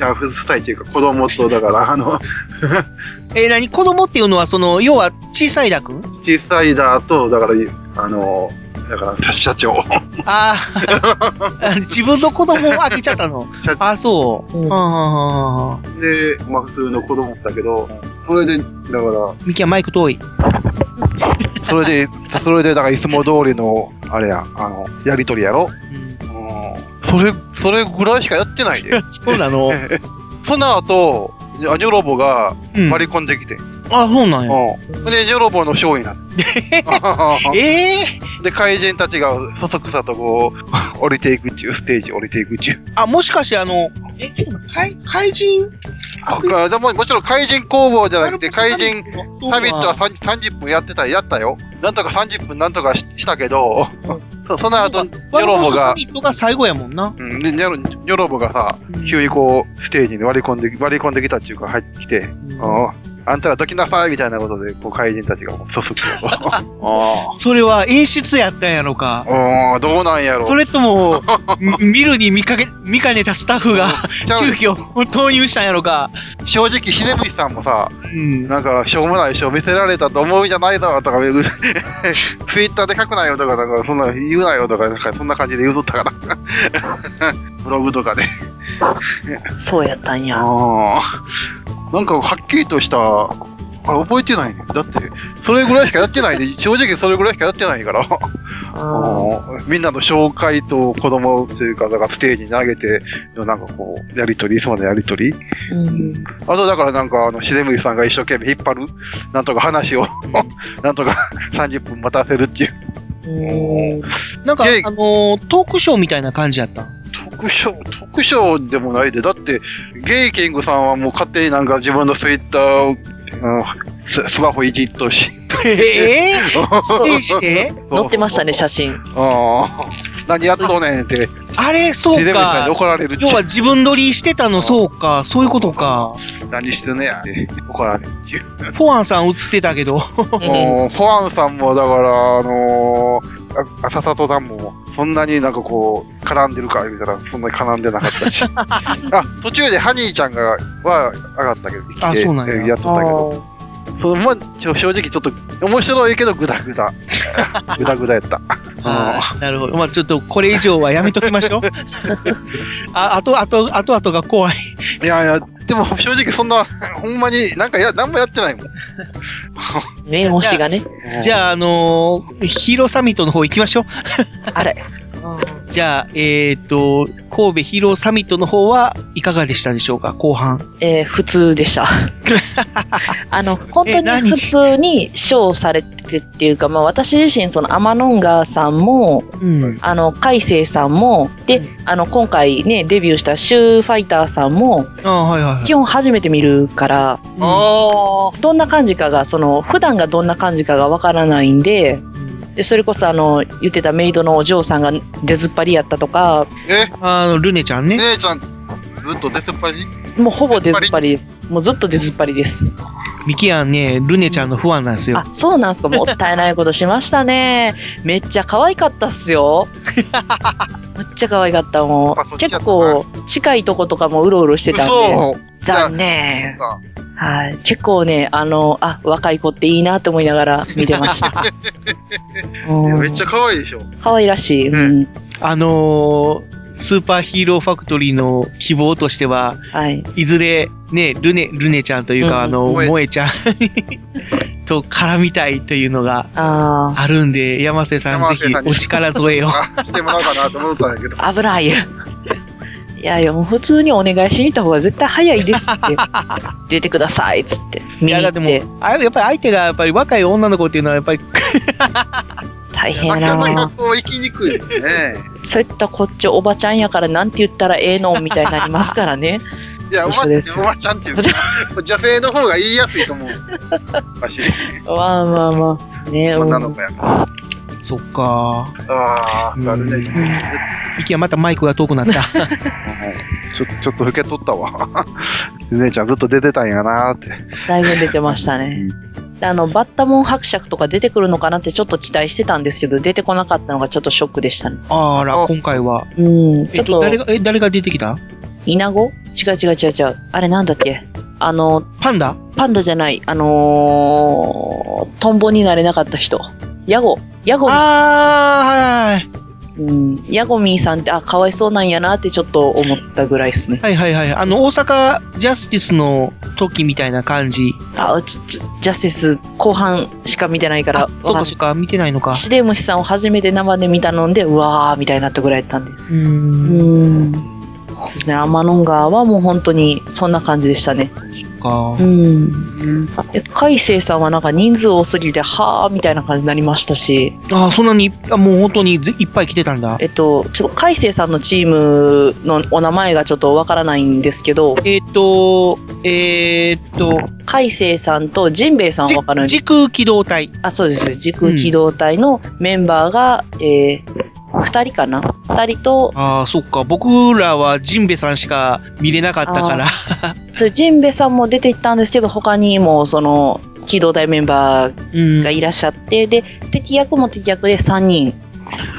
あ夫妻っていうか子供と、だから、あの、えー、何？子供っていうのは、その、要は小さいだく？ん小さいだと、だから、あの、だから、社長。ああ、自分の子供をあげちゃったの。社あ、そう。うんで、まあ、普通の子供だけど、それで、だから、ミキはマイク遠い。それで、それで、だから、いつも通りの、あれや、あの、やりとりやろ。うんそれ、それぐらいしかやってないで。そうなのその後、アジョロボが。割り込んできてん。あ、そうなんや。うん。で、ジョロボのショーになって。ええで、怪人たちがそそくさとこう、降りていくっちゅう、ステージ降りていくっちゅう。あ、もしかしてあの、え、ちょっと怪怪人？あでももちろん怪人工房じゃなくて、怪人ササミットは30 30分やってた、やったよ。なんとか30分なんとかししたけど、そ その後、ニョロボサが、ミットが最後やもんな。うん、でニョロボがさうん、急にこう、ステージに割り込んで、割り込んできたっていうか入ってきて、うんあんたらどきなさいみたいなことで、こう怪人たちがもうそそくさと。あそれは演出やったんやろか。あ、どうなんやろ。それとも、み見るに見かけ、見かねたスタッフが、ちゃう急遽投入したんやろか。正直、ひでぶしさんもさ、うん。なんか、しょうもない書見せられたと思うんじゃないぞとか、ツイッターで書くなよとか、なんか、そんな言うなよとか、なんか、そんな感じで言うとったから。ブログとかで。そうやったんや。なんか、はっきりとした、あれ、覚えてないね。だって、それぐらいしかやってないで、正直それぐらいしかやってないから。ああーみんなの紹介と子供というか、だからステージに投げてのなんかこう、やりとり、そうなやりとり。ーうん。あとだからなんか、あの、しでむりさんが一生懸命引っ張る、なんとか話を、なんとか30分待たせるっていう。なんか、あのートークショーみたいな感じやった。特賞、特賞でもないで。だって、ゲイキングさんはもう勝手になんか自分のツイッターを、うんススマホいじっとし。えぇ、そうして？載ってましたね、写真。ああ。何やっとんねんって。あれ、そうかに。怒られる要は自分撮りしてたの、そうか。そういうことか。何してんねやって怒られるっていう。フォアンさん映ってたけど。も うフォアンさんも、だから、あのー、あ浅里さんも、そんなになんかこう、絡んでるか、見たら、そんなに絡んでなかったし。あ、途中でハニーちゃんが、は、上がったけど、来て、やえやっとったけど。そうまあ、ちょ正直ちょっと、面白いけど、グダグダ。グダグダやった。はいなるほど。まあちょっとこれ以上はやめときましょう。あ、あと、あと、あとあとが怖い。いやいや、でも正直そんな、ほんまになんかや、なんもやってないもん。念押しがね。じゃあ、あのーヒーローサミットの方行きましょう。あれ。じゃあ、えっ、と、神戸ヒーローサミットの方はいかがでしたでしょうか？後半。えー普通でした。あの、本当に普通にショーされてっていうか、まあ私自身、そのアマノンガーさんも、うん。あの、海星さんも、で、あの、今回ね、デビューしたシューファイターさんも、ああ、はいはいはい。基本初めて見るから、どんな感じかが、その、普段がどんな感じかがわからないんで、で、それこそあの、言ってたメイドのお嬢さんが出ずっぱりやったとか、え？あの、ルネちゃんね。姉ちゃん、ずっと出てっぱり？もうほぼ出ずっぱりです。もうずっと出ずっぱりです。ミキアンね、ルネちゃんのファンなんですよ。あ、そうなんすか。もったいないことしましたね。めっちゃ可愛かったっすよ。めっちゃ可愛かったもう。結構近いとことかもうろうろしてたん嘘で。残念。はい。結構ね、あの、あ、若い子っていいなと思いながら見てました。うんめっちゃ可愛いでしょ。可愛らしい。うん。あのースーパーヒーローファクトリーの希望としては、はい。いずれ、ね、ルネ、ルネちゃんというか、うんあの、萌えちゃん と絡みたいというのがああるんで、山瀬さんぜひお力添えを。あしてもらおうかなと思ったんやけど。あ、危ない。いやいや、もう普通にお願いしに行った方が絶対早いですって。出てくださいっつって。見に行っいや、でて。も、あれやっぱり相手がやっぱり若い女の子っていうのはやっぱり、大変なかなやなかこう、生きにくいよね。そういったこっちおばちゃんやからなんて言ったらええのみたいになりますからね。いや、おば一緒ですおばちゃんっていうか、女性の方が言いやすいと思う。わし、まあまあまあ。ねうん女の子やから。そっか。ああ、なるね。息はまたマイクが遠くなった。ちょちょっと老けとったわ。姉ちゃんずっと出てたんやなーって。だいぶ出てましたね。であの、バッタモン伯爵とか出てくるのかなってちょっと期待してたんですけど、出てこなかったのがちょっとショックでしたね。あら、今回は。うん、ちえっと、ょっと、誰が、え、誰が出てきた？イナゴ違う違う違う違う。あれなんだっけ？あの、パンダ？パンダじゃない、あのー、トンボになれなかった人。ヤゴ。ヤゴミ。あー、はいはい。うん。ヤゴミーさんって、あ、かわいそうなんやなってちょっと思ったぐらいですね。はいはいはい。あの、大阪ジャスティスの時みたいな感じ。あ、ちちジャスティス後半しか見てないから。そうかそうか、見てないのか。シデムシさんを初めて生で見たので、うわーみたいになったぐらいやったんで。うー。うんん。そうですね、天の川はもう本当にそんな感じでしたね。かう。ん。で、海星さんはなんか人数多すぎて、はーみたいな感じになりましたし、あー、そんなに、あもう本当にぜいっぱい来てたんだ。えっと、ちょっと海星さんのチームのお名前がちょっとわからないんですけど、えっと、えーっと、海星さんとジンベエさんはわかるんです時空機動隊。あ、そうです。時空機動隊のメンバーが、えー、二人かな？二人と、ああ、そっか。僕らはジンベさんしか見れなかったから。そうジンベエさんも出ていったんですけど、他にもその、機動隊メンバーがいらっしゃって、で、敵役も敵役で3人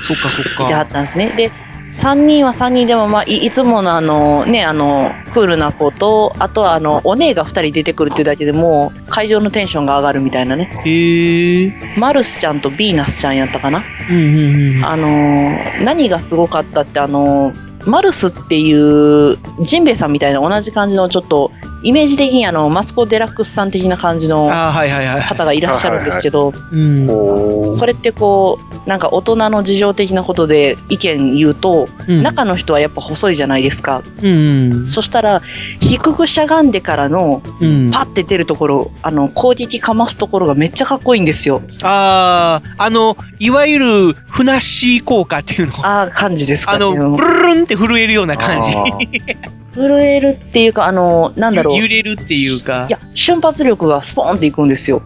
そっかそっいてはっか。たんですね。で、3人は3人でも、まあ、いいつものあの、ね、あの、クールな子と、あとはあの、お姉が2人出てくるっていうだけでもう、会場のテンションが上がるみたいなね。へえ。マルスちゃんとビーナスちゃんやったかな？うんうんうん。あのー何がすごかったって、あのーマルスっていう、ジンベエさんみたいな同じ感じのちょっとイメージ的にあの、マツコ・デラックスさん的な感じの。方がいらっしゃるんですけど、これってこう、なんか大人の事情的なことで意見言うと、うん中の人はやっぱ細いじゃないですか。うん。そしたら、低くしゃがんでからの、うん。パッて出るところ、あの、攻撃かますところがめっちゃかっこいいんですよ。ああ、あの、いわゆる、ふなっしー効果っていうの。ああ、感じですかね。あの、ブルルンって震えるような感じ。あ震えるっていうか、あの、なんだろう。揺れるっていうかい。や、瞬発力がスポーンっていくんですよ。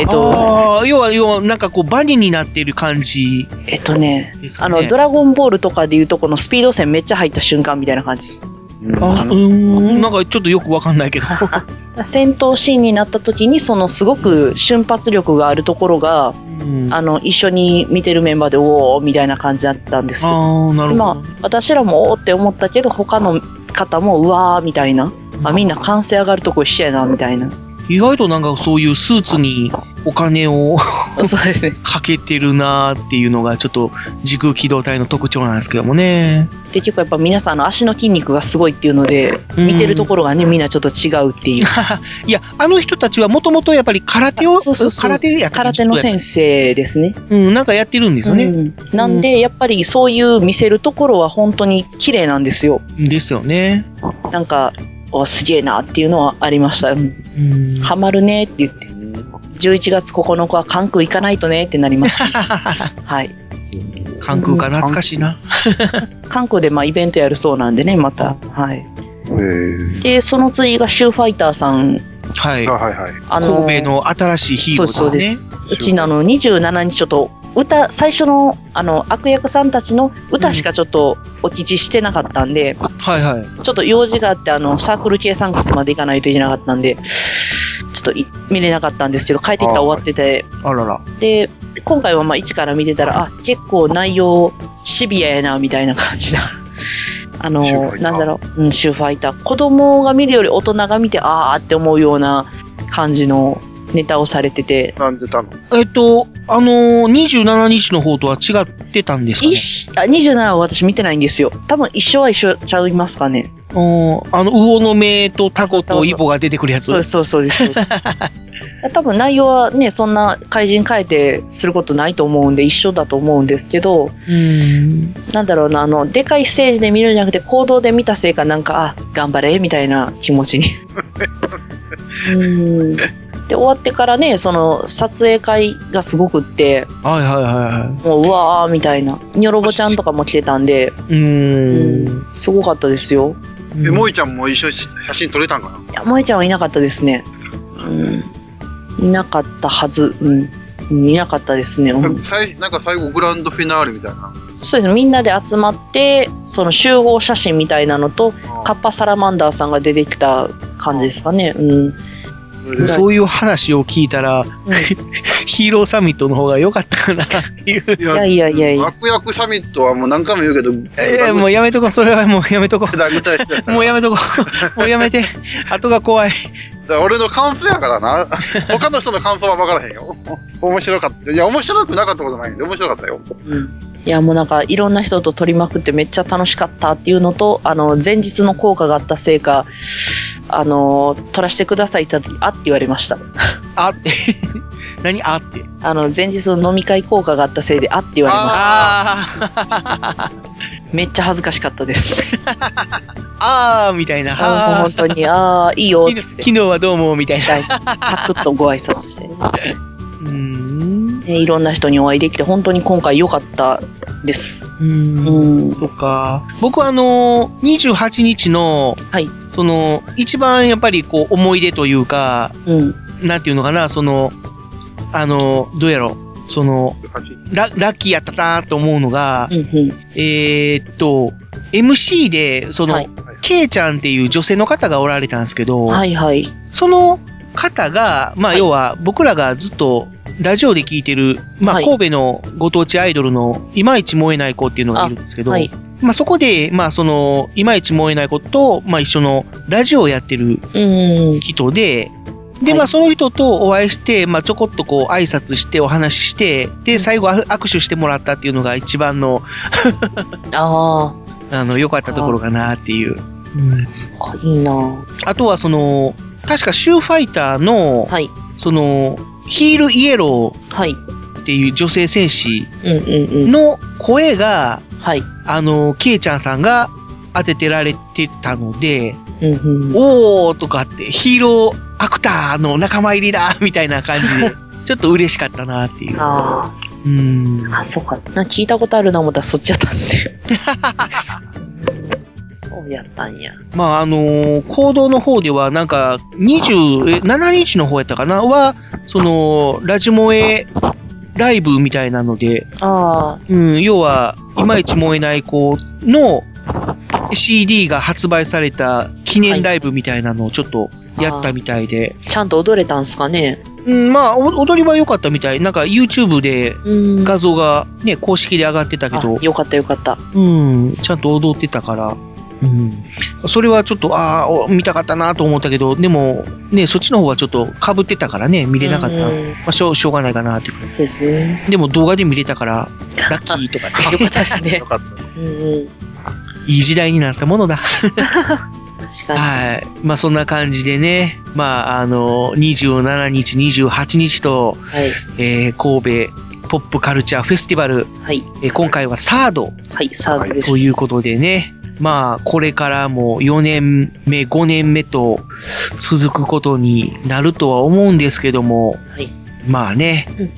えっと、要は、要は、なんかこう、バネになってる感じえっとね。あの、ドラゴンボールとかでいうとこのスピード線めっちゃ入った瞬間みたいな感じです。あ、うーん、なんかちょっとよくわかんないけど。戦闘シーンになった時に、そのすごく瞬発力があるところが、うん、ああの、一緒に見てるメンバーで、おーみたいな感じだったんですけど、あー、なるほまあど。、私らもおーって思ったけど、他の方も、うわーみたいな、あ、みんな歓声上がるとこ一緒やな、みたいな。意外となんかそういうスーツにお金を そうですね。かけてるなーっていうのがちょっと時空機動隊の特徴なんですけどもね。結局やっぱ皆さんあの足の筋肉がすごいっていうので、うん見てるところがね、みんなちょっと違うっていう。いや、あの人たちはもともとやっぱり空手を、そうそうそう空手やって空手の先生ですね。うん、なんかやってるんですよね。うんなんで、やっぱりそういう見せるところは本当に綺麗なんですよ。ですよね。なんか、おすげえなっていうのはありました。ハマるねって言って。11月9日は関空行かないとねってなりました。はい。関空か懐かしいな。関空でまあイベントやるそうなんでね、また。はい。えで、その次がシューファイターさん。はいー、。あはいはい。あの神戸の新しいヒーローですね。そうですうちのあの27日ちょっと歌、最初のあの悪役さんたちの歌しかちょっとお聞きしてなかったんで、はいはい。ちょっと用事があってあのサークル系サンクスまで行かないといけなかったんで、ちょっとい見れなかったんですけど、帰ってきたら終わってて、あらら。で、今回はまあ一から見てたら、あ、結構内容シビアやな、みたいな感じだ。あのなんだろう、うん、シューファイター。子供が見るより大人が見て、あーって思うような感じのネタをされてて、なんでたの？えっと、あのー、27日の方とは違ってたんですかね？一緒あ27は私見てないんですよ。多分一緒は一緒ちゃいますかね。おーあの、魚の目とタコとイボが出てくるやつ。そうそうですそうです。そうです多分内容はね、そんな怪人変えてすることないと思うんで一緒だと思うんですけど、うん。なんだろうな、あの、でかいステージで見るんじゃなくて行動で見たせいかなんか、あ、頑張れ、みたいな気持ちに。うん。で、終わってからね、その、撮影会がすごくって、はいはいはいはもう、うわー、みたいな。ニョロボちゃんとかも来てたんで、い。うーん。すごかったですよ。え、萌えちゃんも一緒に写真撮れたんかな？いや、萌ちゃんはいなかったですね。うん。いなかったはず。うん。いなかったですね。うんさいなんか最後グランドフィナーレみたいな。そうですね。みんなで集まって、その集合写真みたいなのと、カッパサラマンダーさんが出てきた感じですかね。うん。うんそういう話を聞いたら、ヒーローサミットの方が良かったかなっていう。いいやいやいやいや。悪役サミットはもう何回も言うけど、いや、もうやめとこう。それはもうやめとこ。もうやめとこう。もうやめて。後が怖い。俺の感想やからな。他の人の感想は分からへんよ。面白かった。いや、面白くなかったことないんで、面白かったよ。いや、もうなんか、いろんな人と撮りまくってめっちゃ楽しかったっていうのと、あの、前日の効果があったせいか、あの、撮らせてくださいってあって言われました。あって。何あって？あの、前日の飲み会効果があったせいで、あって言われました。あめっちゃ恥ずかしかったです。あ、あーみたいな。ああ本当に、ああ、いいよ、ーつって。昨日はどうも、みたいな。サクッとご挨拶して、うーん。ねいろんな人にお会いできて、本当に今回良かったです。う。うんん。そっか。僕はあのー、28日の、はい。その、一番やっぱりこう、思い出というか、うん。なんていうのかな、その、あの、どうやろう、その、ララッキーやったなと思うのが、うんうん。えーっと、MC で、その、はいケイちゃんっていう女性の方がおられたんですけど、はいはい。その方が、まあ、はい要は、僕らがずっと、ラジオで聞いてる、まあ、はい神戸のご当地アイドルの、いまいち燃えない子っていうのがいるんですけど、はい。まあ、そこで、まあ、その、いまいち燃えない子と、まあ、一緒のラジオをやってるうん。人で、で、はいまあ、その人とお会いして、まあ、ちょこっとこう、挨拶してお話しして、で、最後、あ握手してもらったっていうのが一番の、ああ。あの、良かったところかなっていう。うんいいなあとはその、確かシューファイターの、はい。その、ヒールイエロはい。ーっていう女性戦士。の声が、はい。あの、ケイちゃんさんが当ててられてたので、うんうん。おーとかって、ヒーローアクターの仲間入りだみたいな感じで、ちょっと嬉しかったなっていう。あうん。あ。あ、そうか。な聞いたことあるな思ったらそっちやったんですよ。そうやったんや。まあ、あのー行動の方では、なんか、27日の方やったかな？は、その、ラジモエライブみたいなので、あうん、要は、いまいち燃えない子の CD が発売された記念ライブみたいなのをちょっとやったみたいで、あ。ちゃんと踊れたんすかね？うん、まあ、お踊りは良かったみたい。なんか YouTube でうん。画像がね、公式で上がってたけどあ、よかったよかった。うん、ちゃんと踊ってたから、うん。それはちょっと、ああ、お見たかったなと思ったけど、でも、ね、そっちの方はちょっと被ってたからね、見れなかった。まうんあ、しょう、しょうがないかなっていう感そうですね。じ。でも動画で見れたから、ラッキーとかね、よかったですねよ。かった。うんうん。いい時代になったものだ。確かに。はい。まあ、そんな感じでね、まあ、あの、27日、28日と、はい。えー神戸ポップカルチャーフェスティバル、はい。えー今回はサードはい。サーズです。ということでね、まあ、これからも4年目、5年目と続くことになるとは思うんですけども、はい。まあねうん、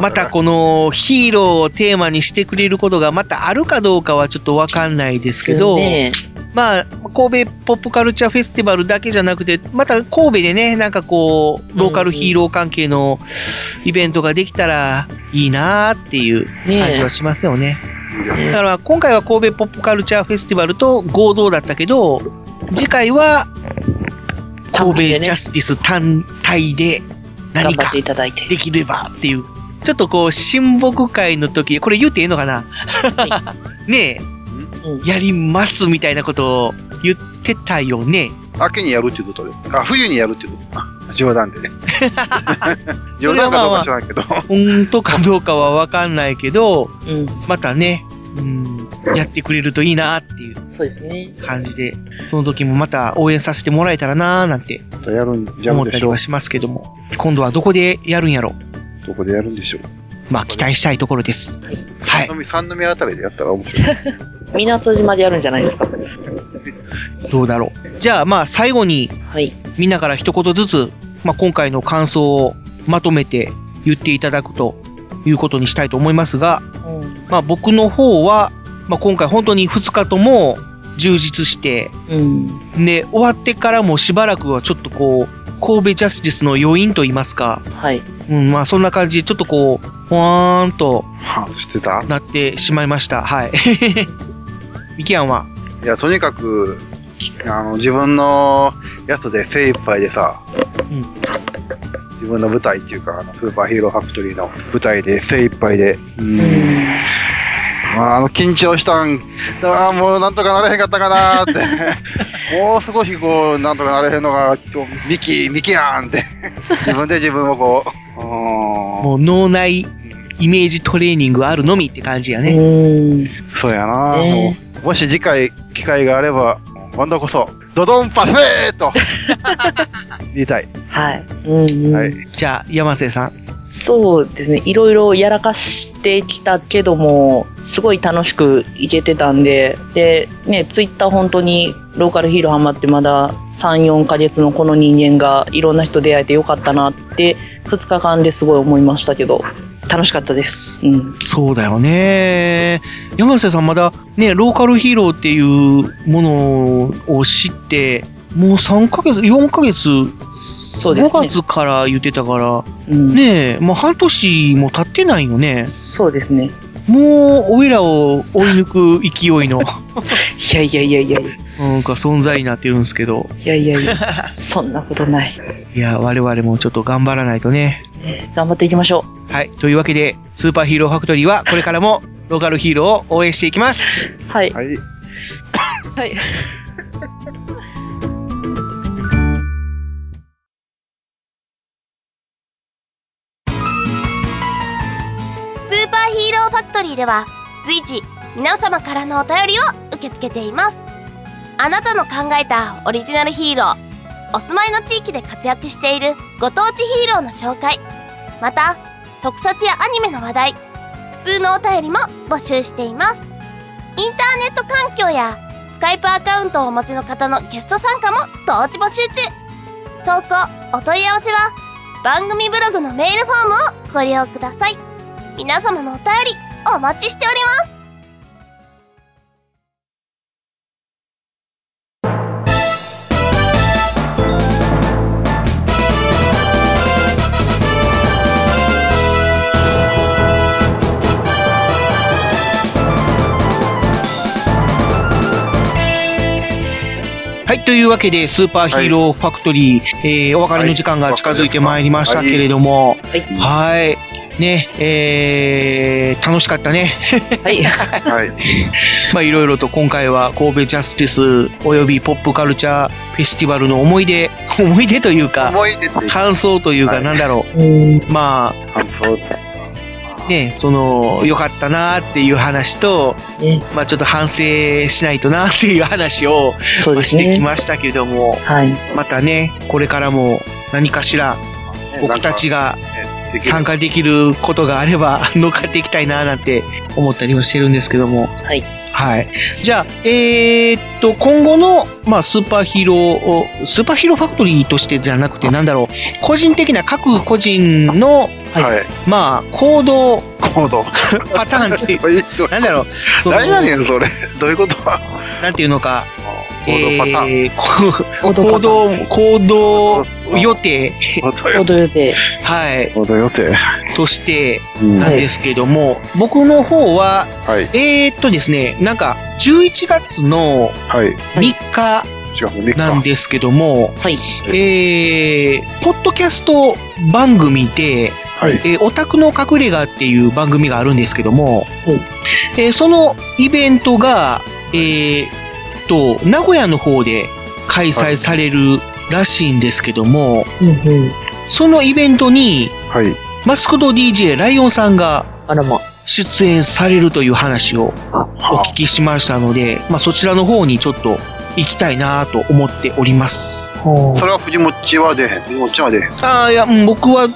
またこのヒーローをテーマにしてくれることがまたあるかどうかはちょっとわかんないですけど、ねまあ、神戸ポップカルチャーフェスティバルだけじゃなくて、また神戸でね、なんかこう、ローカルヒーロー関係のイベントができたらいいなーっていう感じはしますよね。ね。だから今回は神戸ポップカルチャーフェスティバルと合同だったけど、次回は神戸ジャスティス単体で何か頑張っていただいて。できればっていう。ちょっとこう、親睦会の時、これ言っていいのかな、ねうん。え、やりますみたいなことを言ってたよね。秋にやるっていうことで。あ、冬にやるっていうことか。冗談でね。冗談かどうまあか知らんけど。本当かどうかはわかんないけど、うん。またね、うん、やってくれるといいなっていうそうですね。感じで、その時もまた応援させてもらえたらなーなんて思ったりは。しますけども、今度はどこでやるんやろどこでやるんでしょう。まあ期待したいところです。はい三。宮三宮あたりでやったら面白い。港島でやるんじゃないですか？どうだろう。じゃあまあ最後にはい。みんなから一言ずつ、まあ今回の感想をまとめて言っていただくということにしたいと思いますが、うん。まあ僕の方は、まあ今回本当に2日とも充実して、うん。で、終わってからもしばらくはちょっとこう、神戸ジャスティスの余韻と言いますか、はい。うん、まあそんな感じでちょっとこう、ほわーんとはぁ、してた？なってしまいました。はい。ミキアンは？いや、とにかく、あの、自分のやつで精一杯でさ、うん自分の舞台っていうか、あのスーパーヒーローファクトリーの舞台で精一杯で、うんうん。まあ、あの、緊張したん、ああ、もうなんとかなれへんかったかなーって、もう少しこう、なんとかなれへんのが、ミキ、ミキやんって、自分で自分をこう、もう脳内イメージトレーニングあるのみって感じやね。うん。そうやな、ねもうもし次回機会があれば、今度こそ、ドドンパフェーと 言いたい。はい。うん、うん。はい。じゃあ、山瀬さん。そうですね。いろいろやらかしてきたけども、すごい楽しくいけてたんで、で、ね、ツイッター本当にローカルヒーローハマってまだ3、4ヶ月のこの人間がいろんな人出会えてよかったなって、2日間ですごい思いましたけど、楽しかったです。うん。そうだよね。山瀬さんまだね、ローカルヒーローっていうものを知って、もう3ヶ月、4ヶ月、5そうですね。月から言ってたから、うん、ねえ、もう半年も経ってないよね。そうですね。もう、おいらを追い抜く勢いの、いやいやいやいやいなんか存在になってるんですけど、やいやいや、そんなことない。いや、我々もちょっと頑張らないとね。頑張っていきましょはい。というわけで、スーパーヒーローファクトリーはこれからもローカルヒーローを応援していきます。う。はい。はい。はい。トリーでは随時皆様からのお便りを受け付けていますあなたの考えたオリジナルヒーロー、お住まいの地域で活躍しているご当地ヒーローの紹介、また、特撮やアニメの話題、普通のお便りも募集しています。インターネット環境やスカイプアカウントをお持ちの方のゲスト参加も同時募集中。投稿、お問い合わせは番組ブログのメールフォームをご利用ください。皆様のお便りお待ちしております。はい、というわけで、スーパーヒーローファクトリー、えー、お別れの時間が近づいてまいりましたけれども、はい。ね、えー、楽しかったね。はい。はい。まあ、いろいろと今回は神戸ジャスティスおよびポップカルチャーフェスティバルの思い出、思い出というか、思い出感想というか、なんだろう。ま感想あ、ね、その、良かったなっていう話と、まあちょっと反省しないとなっていう話を、そうですねしてきましたけども、はい。またね、これからも何かしら僕たちが参加できることがあれば 乗っかっていきたいななんて思ったりはしてるんですけども。はい。はい。じゃあ、えー、っと、今後の、まあ、スーパーヒーローを、スーパーヒーローファクトリーとしてじゃなくて、なんだろう、個人的な各個人の、はい。まあ、行動、行動。パターンっていう、なんだろう、何やねん、それ。どういうこと？なんていうのか、行動パターンえーこ行動、行動予定。行動予定。はい。行動予定。として、うんなんですけども、僕の方は、はい。えーっとですね、なんか、11月のはい。3日なんですけども、はい。えー、ポッドキャスト番組で、はい。えーオタクの隠れ家っていう番組があるんですけども、えーそのイベントが、えーっと、名古屋の方で開催されるらしいんですけども、うんうん。そのイベントに、はい。マスコット DJ ライオンさんが。出演されるという話をお聞きしましたので、まあ、そちらの方にちょっと行きたいなと思っております。ほそれは藤もちは出へん。藤もちは出へん。ああ、いや、うん僕は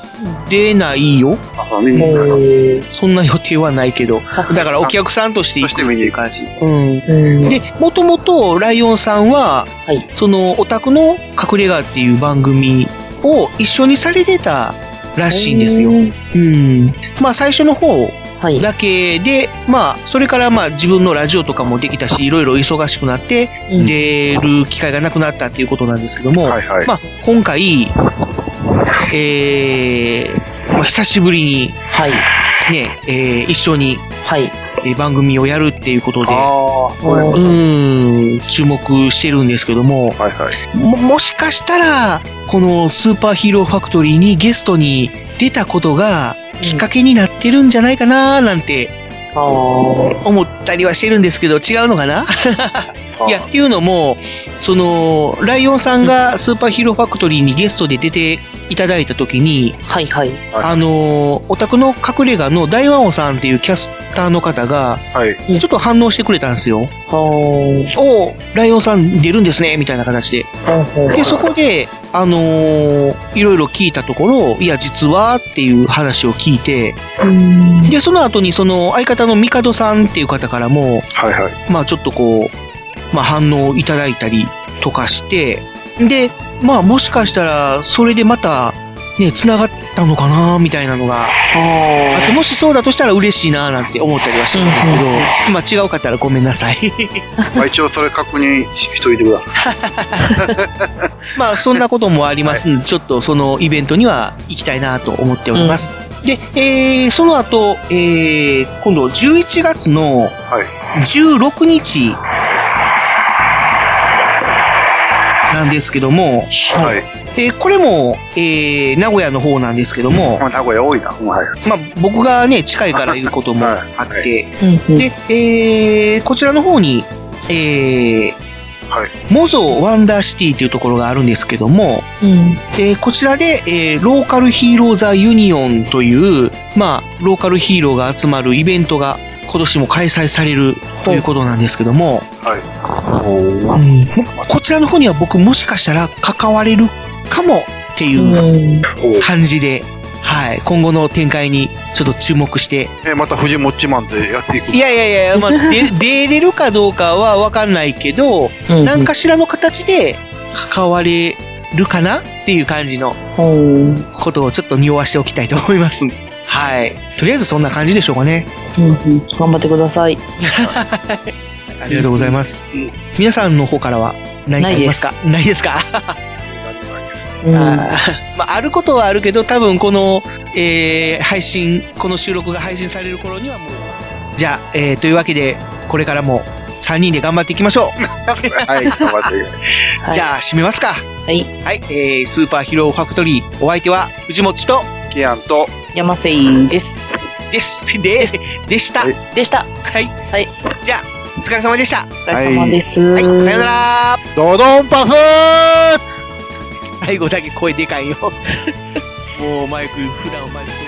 出ないよ。あ、見に行くのそんな予定はないけど。だからお客さんとして行くっていう感じ。で、もともとライオンさんは、はいそのオタクの隠れ家っていう番組を一緒にされてたらしいんですよ。うん。まあ最初の方はい。だけで、まあそれからまあ自分のラジオとかもできたし、いろいろ忙しくなってうん出る機会がなくなったっていうことなんですけども、はいはい。まあ今回、えー、まあ久しぶりにはい。ね、えー一緒にはい。えー番組をやるっていうことで、ああ、そうん、注目してるんですけども、はいはい。も、もしかしたら、このスーパーヒーローファクトリーにゲストに出たことがきっかけになってるんじゃないかななんて。思ったりはしてるんですけど、違うのかな？いや、っていうのも、その、ライオンさんがスーパーヒーローファクトリーにゲストで出ていただいたときに、はいはい。あの、オタクの隠れ家の大魔王さんっていうキャスターの方が、はい。ちょっと反応してくれたんですよ。はー。おーライオンさん出るんですね、みたいな形で。で、そこで、あのーいろいろ聞いたところ、いや、実はっていう話を聞いて、うん。で、その後にその相方のミカドさんっていう方からも、はいはい。まあちょっとこう、まあ反応いただいたりとかして、で、まあもしかしたら、それでまた、ね、繋がったのかなみたいなのがあって、もしそうだとしたら嬉しいななんて思ったりはしてるんですけど、うんうんまあ違うかったらごめんなさい。まあ一応それ確認ししといてください。まあそんなこともありますんで、ちょっとそのイベントには行きたいなと思っております。で、えー、その後、えー、今度11月のはい。16日なんですけども、はい。えーこれも、えー、名古屋の方なんですけども、まあ名古屋多いな。うんはい。まあ僕がね、近いから言うこともはいあって、う んうん。で、えー、こちらの方に、えー、はい。モゾワンダーシティというところがあるんですけども、うん。えーこちらで、えーローカルヒーローザユニオンという、まあ、ローカルヒーローが集まるイベントが今年も開催されるということなんですけども、はい。うんこちらの方には僕もしかしたら関われるかもっていう感じで、はい、今後の展開にちょっと注目して、え、また藤もっちマンでやっていく。いやいやいや、まあ、で出れるかどうかはわかんないけど、うん何かしらの形で関われるかなっていう感じのことをちょっと匂わしておきたいと思います。はい。とりあえずそんな感じでしょうかね。うんうん頑張ってください。ありがとうございます。皆さんの方からは何かありますか？ないですかうん まあ、あることはあるけど、多分この、えー配信、この収録が配信される頃にはもう、じゃあ、えーというわけで、これからも3人で頑張っていきましょう。はい、頑張って。じゃあ、締めますか。はい。はい、えー、スーパーヒーローファクトリー、お相手は藤もっちと、キアンと、山瀬井です。です。で、でした。はいでした。はい。はい。じゃあ、お疲れ様でした。お疲れ様です。はい、さよなら。ドドンパフー最後だけ声でかいよ。もうマイク、普段マイク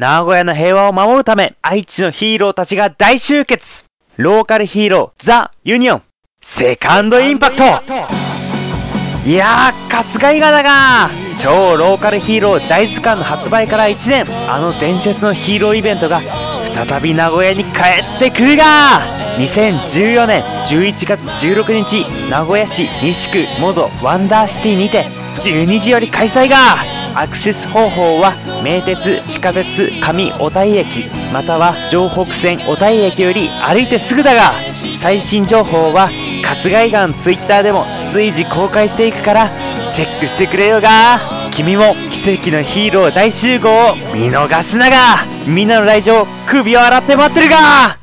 名古屋の平和を守るため、愛知のヒーローたちが大集結。ローカルヒーロー、ザ・ユニオン、セカンドインパクト。いやー、春日井だが超ローカルヒーロー大図鑑の発売から1年、あの伝説のヒーローイベントが再び名古屋に帰ってくるが。2014年11月16日、名古屋市西区モゾワンダーシティにて12時より開催が。アクセス方法は名鉄地下鉄上小田井駅または城北線小田井駅より歩いてすぐだが最新情報は春日井岸ツイッターでも随時公開していくからチェックしてくれよが君も奇跡のヒーロー大集合を見逃すながみんなの来場首を洗って待ってるが